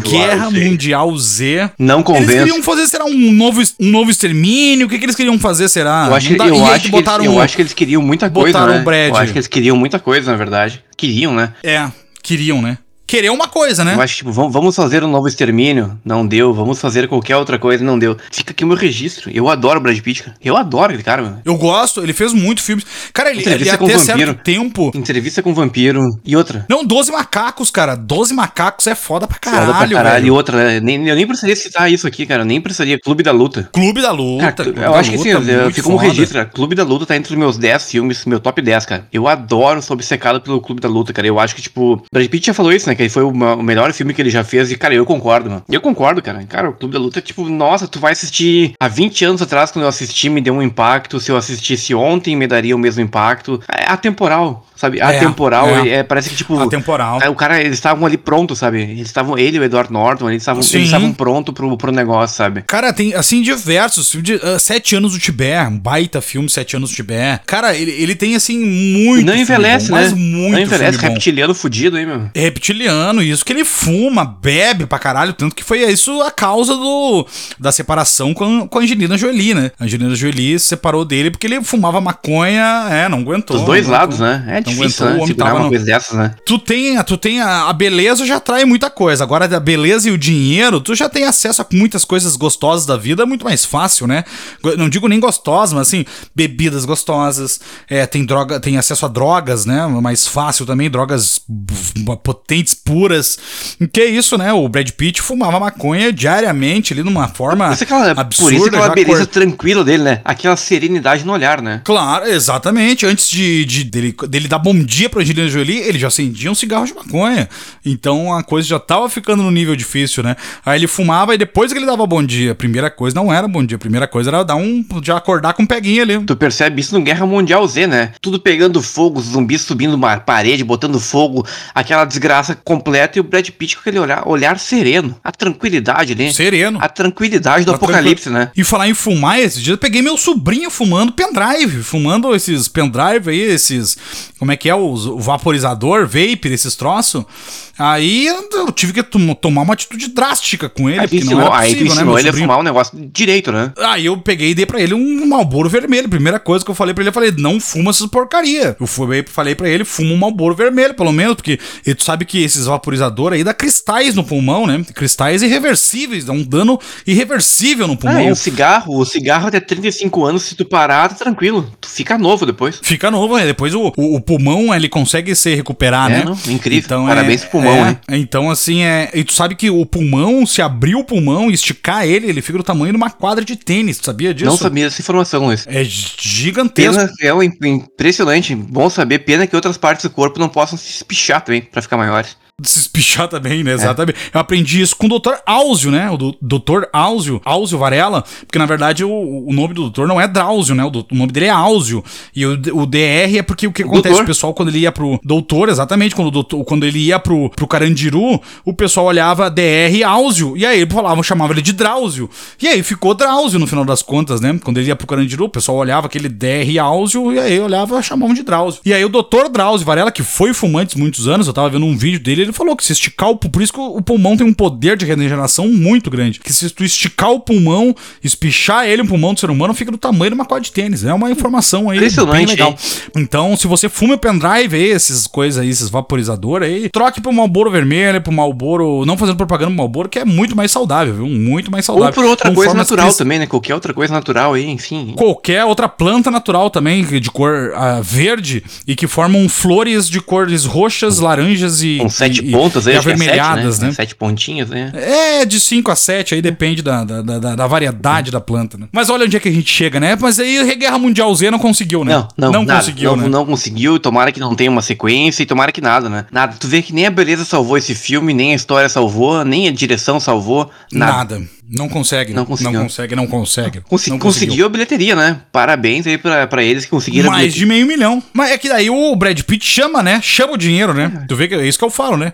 S1: Guerra Mundial Z.
S2: Não
S1: Eles
S2: convence.
S1: queriam fazer, será, um novo, um novo extermínio? O que, que eles queriam fazer, será?
S2: Eu acho, que,
S1: dá-
S2: eu, acho que eles, eu acho que eles queriam muita coisa,
S1: botaram
S2: né?
S1: o Brad.
S2: Eu acho que eles queriam muita coisa, na verdade. Queriam, né?
S1: É, queriam, né? Querer uma coisa, né?
S2: Eu acho que, tipo, vamos, fazer um novo extermínio. Não deu. Vamos fazer qualquer outra coisa. Não deu. Fica aqui o meu registro. Eu adoro o Brad Pitt, cara. Eu adoro aquele cara, mano.
S1: Eu gosto, ele fez muito filmes. Cara, ele, ele
S2: Entrevista com
S1: até
S2: o
S1: certo
S2: vampiro.
S1: tempo.
S2: Entrevista com vampiro. E outra.
S1: Não, 12 macacos, cara. 12 macacos é foda pra
S2: Foda
S1: caralho,
S2: pra caralho. E outra, né? Nem, eu nem precisaria citar isso aqui, cara. Eu nem precisaria. Clube da Luta.
S1: Clube da Luta.
S2: Cara, eu acho que
S1: Luta,
S2: assim, eu
S1: muito
S2: fico como
S1: foda.
S2: registro, cara. Clube da Luta tá entre os meus 10 filmes, meu top 10, cara. Eu adoro Sou Obcecado pelo Clube da Luta, cara. Eu acho que, tipo, Brad Pitt já falou isso, né? Que ele foi o, o melhor filme que ele já fez. E, cara, eu concordo, mano. Eu concordo, cara. Cara, o Clube da Luta é tipo, nossa, tu vai assistir há 20 anos atrás, quando eu assisti, me deu um impacto. Se eu assistisse ontem, me daria o mesmo impacto. É atemporal, sabe? Atemporal,
S1: é.
S2: é, parece que, tipo.
S1: Atemporal.
S2: é, O cara, eles estavam ali prontos, sabe? Eles estavam, ele e o Edward Norton, eles estavam prontos pro, pro negócio, sabe?
S1: Cara, tem, assim, diversos. de, ah, Sete Anos do Tibete, um baita filme, Sete Anos do Tibete. Cara, ele, ele tem, assim, muito
S2: não envelhece,
S1: bom,
S2: né?
S1: Mas muito
S2: não envelhece, reptiliano fudido, hein, meu?
S1: Reptiliano, isso que ele fuma, bebe pra caralho, tanto que foi isso a causa do, da separação com, com a Angelina Jolie, né? A Angelina Jolie se separou dele porque ele fumava maconha, é, não aguentou.
S2: Dos dois
S1: aguentou.
S2: lados, né? É
S1: Não
S2: difícil,
S1: aguentou,
S2: né? Segurar
S1: tava
S2: uma coisa dessas, né?
S1: Tu tem, tu tem a, a beleza já atrai muita coisa. Agora a beleza e o dinheiro, tu já tem acesso a muitas coisas gostosas da vida, muito mais fácil, né? Não digo nem gostosas, mas assim, bebidas gostosas, é, tem droga, tem acesso a drogas, né? Mais fácil também, drogas b- potentes, puras. Que é isso, né? O Brad Pitt fumava maconha diariamente ali numa forma
S2: isso aquela,
S1: absurda.
S2: por isso aquela beleza
S1: cor-
S2: tranquila dele, né? Aquela serenidade no olhar, né?
S1: Claro, exatamente. Antes de, de- dele, dele dar bom dia pra Angelina Jolie, ele já acendia um cigarro de maconha. Então a coisa já tava ficando no nível difícil, né? Aí ele fumava e depois que ele dava bom dia. A primeira coisa não era bom dia. A primeira coisa era dar um. já acordar com um peguinho ali.
S2: Tu percebe isso no Guerra Mundial Z, né? Tudo pegando fogo, zumbis subindo uma parede, botando fogo, aquela desgraça completa e o Brad Pitt com aquele olhar, olhar sereno. A tranquilidade ali.
S1: Sereno.
S2: A tranquilidade do
S1: Tá
S2: apocalipse,
S1: tranquilo.
S2: né?
S1: E falar em fumar, esses dias eu peguei meu sobrinho fumando pendrive, fumando esses pendrive aí, esses. Como é que é? Os, o vaporizador, vape, esses troços. Aí eu tive que tom- tomar uma atitude drástica com ele,
S2: Aí tu
S1: não
S2: ensinou,
S1: era
S2: aí tu
S1: possível, né?
S2: ensinou
S1: Meu
S2: ele a
S1: sobrinho
S2: fumar um negócio direito, né?
S1: Aí eu peguei e dei pra ele um Malboro vermelho. Primeira coisa que eu falei pra ele, eu falei, não fuma essas porcaria. Eu fui, falei pra ele, fuma um Malboro vermelho, pelo menos, porque e tu sabe que esses vaporizadores aí dá cristais no pulmão, né? Cristais irreversíveis, dá um dano irreversível no pulmão.
S2: e o cigarro, o cigarro até 35 anos, se tu parar, tá tranquilo. Tu fica novo depois.
S1: Fica novo, né? Depois o, o, o pulmão, ele consegue se recuperar,
S2: É,
S1: né?
S2: não, incrível. Parabéns pro pulmão,
S1: é,
S2: hein?
S1: Então, assim, é. E tu sabe que o pulmão, se abrir o pulmão e esticar ele, ele fica do tamanho de uma quadra de tênis. Tu sabia disso?
S2: Não sabia dessa informação, Luiz.
S1: É gigantesco.
S2: Pena, é um im- impressionante. Bom saber. Pena que outras partes do corpo não possam se espichar também, pra ficar maiores.
S1: Se espichar também, né? Exatamente. Eu aprendi isso com o Dr. Áuzio, né? O do- Dr. Áuzio, Áuzio Varela, porque na verdade o, o nome do doutor não é Drauzio, né? O, do- o nome dele é Áuzio. E o, o DR é porque o que acontece?
S2: doutor.
S1: O pessoal, quando ele ia pro doutor, exatamente, quando, o doutor, quando ele ia pro, pro Carandiru, o pessoal olhava DR Áuzio. E aí falavam, chamavam ele de Drauzio. E aí ficou Drauzio no final das contas, né? Quando ele ia pro Carandiru, o pessoal olhava aquele DR Áuzio, e aí olhava chamavam de Drauzio. E aí o doutor Drauzio Varela, que foi fumante muitos anos, eu tava vendo um vídeo dele, ele falou que se esticar o por isso que o pulmão tem um poder de regeneração muito grande. Que se tu esticar o pulmão, espichar ele, um pulmão do ser humano, fica do tamanho de uma quadra de tênis. É uma informação aí bem legal. Então, se você fuma pendrive aí, essas coisas aí, esses vaporizadores aí, troque pro Malboro vermelho, pro Malboro, não fazendo propaganda pro Malboro, que é muito mais saudável, viu? Muito mais saudável. Ou
S2: por outra coisa natural também, né? Qualquer outra coisa natural aí, enfim.
S1: Qualquer outra planta natural também, de cor uh, verde e que formam flores de cores roxas, laranjas e.
S2: Sete
S1: e,
S2: pontas aí,
S1: e avermelhadas,
S2: é sete, né?
S1: né?
S2: Sete pontinhas, né?
S1: É, de 5 a 7, aí depende da, da, da, da variedade da planta, né? Mas olha onde é que a gente chega, né? Mas aí a Guerra Mundial Z não conseguiu, né?
S2: Não, não, não nada, conseguiu, não, né? Não conseguiu, tomara que não tenha uma sequência e tomara que nada, né? Nada. Tu vê que nem a beleza salvou esse filme, nem a história salvou, nem a direção salvou, nada. Nada.
S1: Não consegue. Não, conseguiu. não consegue, não consegue.
S2: Não conseguiu a bilheteria, né? Parabéns aí pra, pra eles que conseguiram
S1: Mais de meio milhão. Mas é que daí o Brad Pitt chama, né? Chama o dinheiro, né? É. Tu vê que é isso que eu falo, né?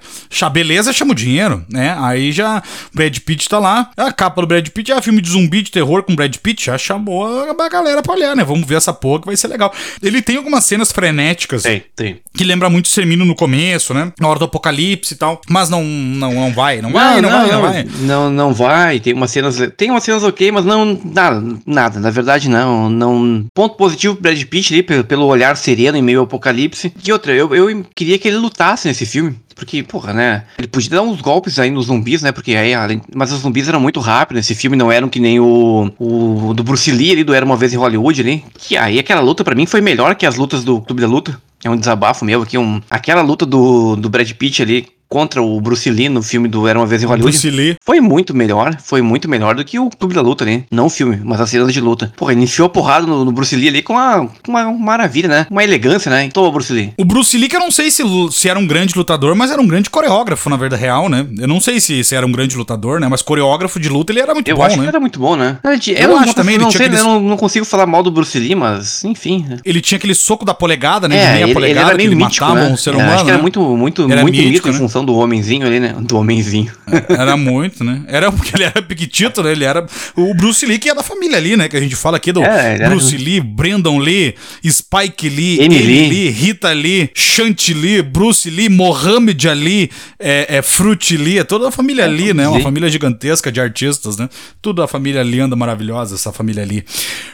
S1: Beleza, chama o dinheiro, né? Aí já o Brad Pitt tá lá. A capa do Brad Pitt é filme de zumbi de terror com Brad Pitt. Já chamou a galera pra olhar, né? Vamos ver essa porra que vai ser legal. Ele tem algumas cenas frenéticas.
S2: Tem, tem.
S1: Que lembra muito Sermino no começo, né? Na hora do apocalipse e tal. Mas não, não, não vai, não, não vai, não, não, vai, não,
S2: vai. Não, não vai. Tem umas cenas. Tem umas cenas ok, mas não. Nada, nada. Na verdade, não. não ponto positivo pro Brad Pitt ali, pelo, olhar sereno em meio ao apocalipse. E outra, eu, eu queria que ele lutasse nesse filme. Porque, porra, né? Ele podia dar uns golpes aí nos zumbis, né? Porque aí, além... mas os zumbis eram muito rápidos. Esse filme não eram que nem o, o do Bruce Lee ali, do Era Uma Vez em Hollywood ali. Que aí aquela luta para mim foi melhor que as lutas do Clube da Luta. É um desabafo meu aqui. Um... Aquela luta do, do Brad Pitt ali contra o Bruce Lee no filme do Era Uma Vez em Hollywood. Bruce Lee. Foi muito melhor, foi muito melhor do que o Clube da Luta ali. Não o filme, mas as cenas de luta. Porra, ele enfiou a porrada no, no Bruce Lee ali com uma, uma, maravilha, né? Uma elegância, né? Toma, Bruce Lee.
S1: O Bruce Lee, que eu não sei se, se era um grande lutador, mas era um grande coreógrafo, na verdade real, né? Eu não sei se, se era um grande lutador, né? Mas coreógrafo de luta ele era muito
S2: eu
S1: bom,
S2: acho
S1: né?
S2: Que era muito bom, né? Eu, eu, eu acho também, não, sei, aqueles... eu não, não, consigo falar mal do Bruce Lee, mas enfim. Né?
S1: Ele tinha aquele soco da polegada, né? É, de meia ele, polegada, ele era meio que ele mítico, matava
S2: né?
S1: um ser humano.
S2: acho que era né? muito, muito, era muito mítico, mito né? em função do homenzinho ali né? Do homenzinho.
S1: Era muito, né? Era porque ele era piquitito, né? Ele era o Bruce Lee, que é da família ali, né? Que a gente fala aqui do é, Bruce era... Lee, Brandon Lee, Spike Lee, Emily Lee. Rita Lee, Chantilly, Bruce Lee, Mohamed Ali, é, é Fruit Lee, é toda a família é, Lee, né? Uma família gigantesca de artistas, né? Tudo a família linda, maravilhosa, essa família Lee.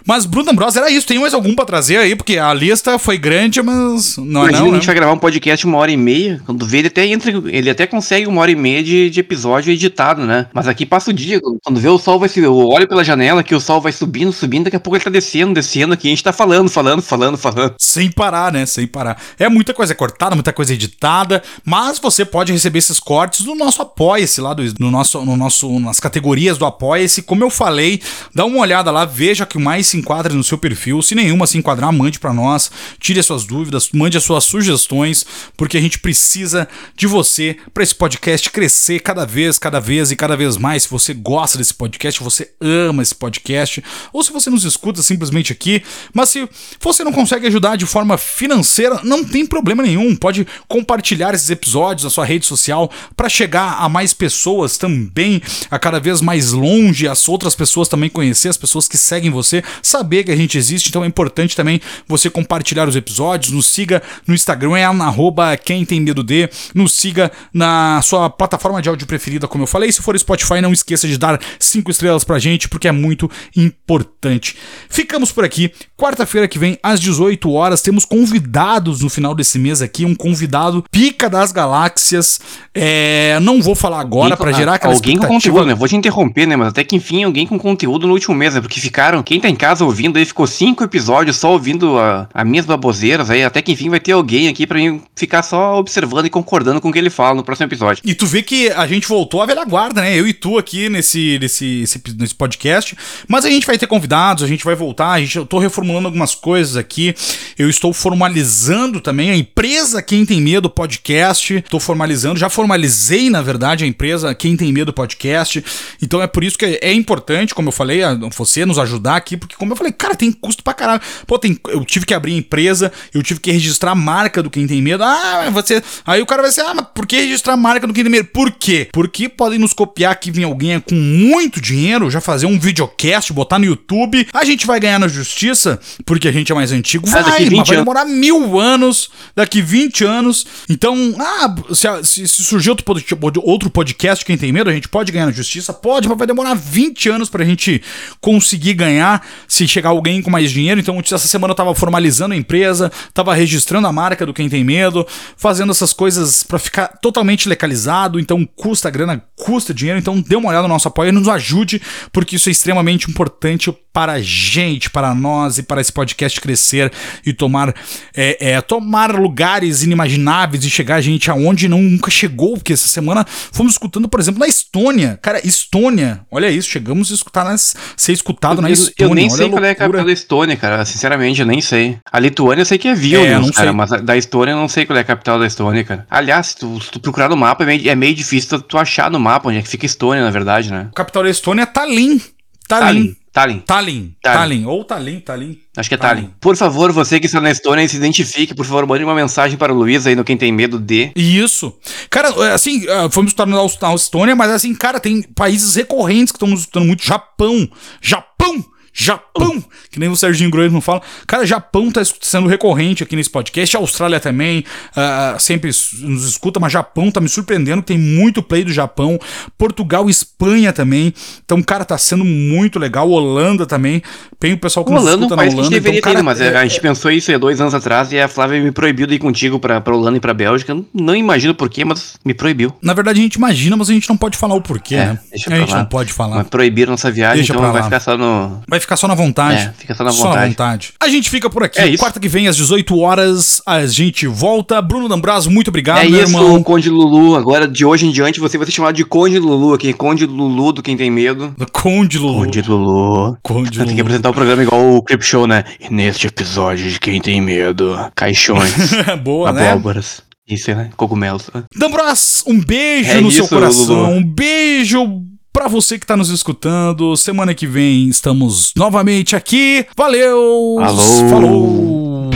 S1: Mas Bruno Bros era isso. Tem mais algum pra trazer aí? Porque a lista foi grande, mas não
S2: é
S1: não,
S2: a gente né? vai gravar um podcast uma hora e meia. Quando vê, ele até entra, ele até consegue uma hora e meia de, de episódio editado, né? Mas aqui passa o dia, quando vê o sol vai se. Eu olho pela janela que o sol vai subindo, subindo, daqui a pouco ele tá descendo, descendo aqui. A gente tá falando, falando, falando, falando.
S1: Sem parar, né? Sem parar. É muita coisa cortada, muita coisa editada, mas você pode receber esses cortes no nosso Apoia-se lá, do, no nosso, no nosso, nas categorias do Apoia-se. Como eu falei, dá uma olhada lá, veja que mais se enquadra no seu perfil. Se nenhuma se enquadrar, mande para nós, tire as suas dúvidas, mande as suas sugestões, porque a gente precisa de você para esse podcast crescer cada vez, cada vez e cada vez mais. Se você gosta desse podcast, você ama esse podcast, ou se você nos escuta simplesmente aqui, mas se você não consegue ajudar de forma financeira, não tem problema nenhum. Pode compartilhar esses episódios na sua rede social para chegar a mais pessoas também, a cada vez mais longe, as outras pessoas também conhecer, as pessoas que seguem você, saber que a gente existe. Então é importante também você compartilhar os episódios, nos siga no Instagram, é arroba quem tem medo de, nos siga na sua plataforma de áudio preferida, como eu falei. Se for Spotify, não esqueça de dar cinco estrelas pra gente, porque é muito importante. Ficamos por aqui. Quarta-feira que vem, às 18 horas, temos convidados no final desse mês aqui. Um convidado pica das galáxias. É, não vou falar agora para gerar aquela
S2: Alguém com conteúdo, né? Vou te interromper, né? Mas até que enfim, alguém com conteúdo no último mês, né? Porque ficaram. Quem tá em casa ouvindo aí ficou cinco episódios só ouvindo a, a minhas baboseiras aí. Até que enfim vai ter alguém aqui para mim ficar só observando e concordando com o que ele fala no próximo episódio.
S1: E tu vê que a gente voltou à velha guarda, né? Eu e tu aqui nesse, nesse, nesse podcast. Mas a gente vai ter convidados, a gente vai voltar. A gente, eu tô reformulando algumas coisas aqui. Eu estou formalizando também a empresa Quem Tem Medo Podcast. Estou formalizando, já formalizei, na verdade, a empresa Quem Tem Medo Podcast. Então é por isso que é importante, como eu falei, você nos ajudar aqui, porque como eu falei, cara, tem custo pra caralho. Pô, tem, eu tive que abrir empresa, eu tive que registrar a marca do Quem Tem Medo. Ah, você. Aí o cara vai ser, ah, mas por que registrar a marca do Quem Tem Medo? Por quê? Porque podem nos copiar que vem alguém com muito dinheiro, já fazer um videocast, botar no YouTube. A gente vai ganhar na justiça, porque a gente é mais antigo.
S2: Ah,
S1: Vai,
S2: daqui 20
S1: mas vai
S2: anos.
S1: demorar mil anos, daqui 20 anos. Então, ah, se, se, surgir outro, pod- outro podcast, quem tem medo, a gente pode ganhar na justiça? Pode, mas vai demorar 20 anos pra gente conseguir ganhar se chegar alguém com mais dinheiro. Então, essa semana eu tava formalizando a empresa, tava registrando a marca do Quem Tem Medo, fazendo essas coisas pra ficar totalmente legalizado. Então, custa grana, custa dinheiro. Então, dê uma olhada no nosso apoio, nos ajude, porque isso é extremamente importante para a gente, para nós e para esse podcast crescer e tomar, é, é, tomar lugares inimagináveis e chegar a gente aonde não, nunca chegou, porque essa semana fomos escutando, por exemplo, na Estônia. Cara, Estônia, olha isso, chegamos a escutar nas, ser escutado na
S2: Eu,
S1: Estônia.
S2: eu nem
S1: olha
S2: sei qual é a capital da Estônia, cara. Sinceramente, eu nem sei. A Lituânia eu sei que é Vilnius,
S1: É,
S2: cara,
S1: sei.
S2: mas a- da Estônia eu não sei qual é a capital da Estônia, cara. Aliás, se tu, tu procurar no mapa, é meio, é meio difícil tu, achar no mapa onde é que fica Estônia, na verdade, né?
S1: A capital da Estônia é Tallinn. Tallinn.
S2: Tallinn. Tallinn.
S1: Tallinn. Ou Tallinn, Tallinn.
S2: Acho que é
S1: Tallinn.
S2: Tallinn. Por favor, você que está na Estônia, se identifique. Por favor, mande uma mensagem para o Luiz aí no Quem Tem Medo de.
S1: Isso. Cara, é, assim, é, fomos escutar na Estônia, mas assim, cara, tem países recorrentes que estão nos escutando muito. Japão. Japão! Japão! Que nem o Serginho Groisman fala. Cara, Japão tá sendo recorrente aqui nesse podcast. A Austrália também ah, sempre nos escuta, mas Japão tá me surpreendendo. Tem muito play do Japão. Portugal e Espanha também. Então, cara, tá sendo muito legal. Holanda também. Tem o pessoal que
S2: O
S1: nos
S2: Holanda é
S1: escuta na
S2: que a
S1: Holanda.
S2: gente deveria
S1: então,
S2: ter
S1: cara,
S2: ido, mas
S1: é-
S2: a gente pensou isso há dois anos atrás e a Flávia me proibiu de ir contigo pra, pra Holanda e pra Bélgica. Não imagino porquê, mas me proibiu.
S1: Na verdade, a gente imagina, mas a gente não pode falar o porquê,
S2: É,
S1: né? A gente
S2: lá.
S1: não pode falar.
S2: Mas proibiram nossa viagem,
S1: Deixa
S2: então vai
S1: lá.
S2: ficar só no.
S1: Vai ficar só na vontade.
S2: É, fica só na vontade.
S1: vontade. A gente fica por aqui.
S2: É.
S1: Quarta que vem, às 18 horas, a gente volta. Bruno D'Ambraso, muito obrigado,
S2: é
S1: meu
S2: isso,
S1: irmão.
S2: Conde Lulu. Agora, de hoje em diante, você vai ser chamado de Conde Lulu aqui. Conde Lulu do Quem Tem Medo.
S1: Conde Lulu.
S2: Conde Lulu.
S1: Conde
S2: Tem que
S1: Lulu.
S2: apresentar o programa igual o Clip Show, né? E neste episódio de Quem Tem Medo, caixões,
S1: Boa, né?
S2: abóboras, isso, né? Cogumelos.
S1: D'Ambras, um beijo
S2: É
S1: no seu
S2: isso,
S1: coração.
S2: Lulu.
S1: Um beijo pra você que tá nos escutando. Semana que vem estamos novamente aqui. Valeu!
S2: Alô.
S1: Falou!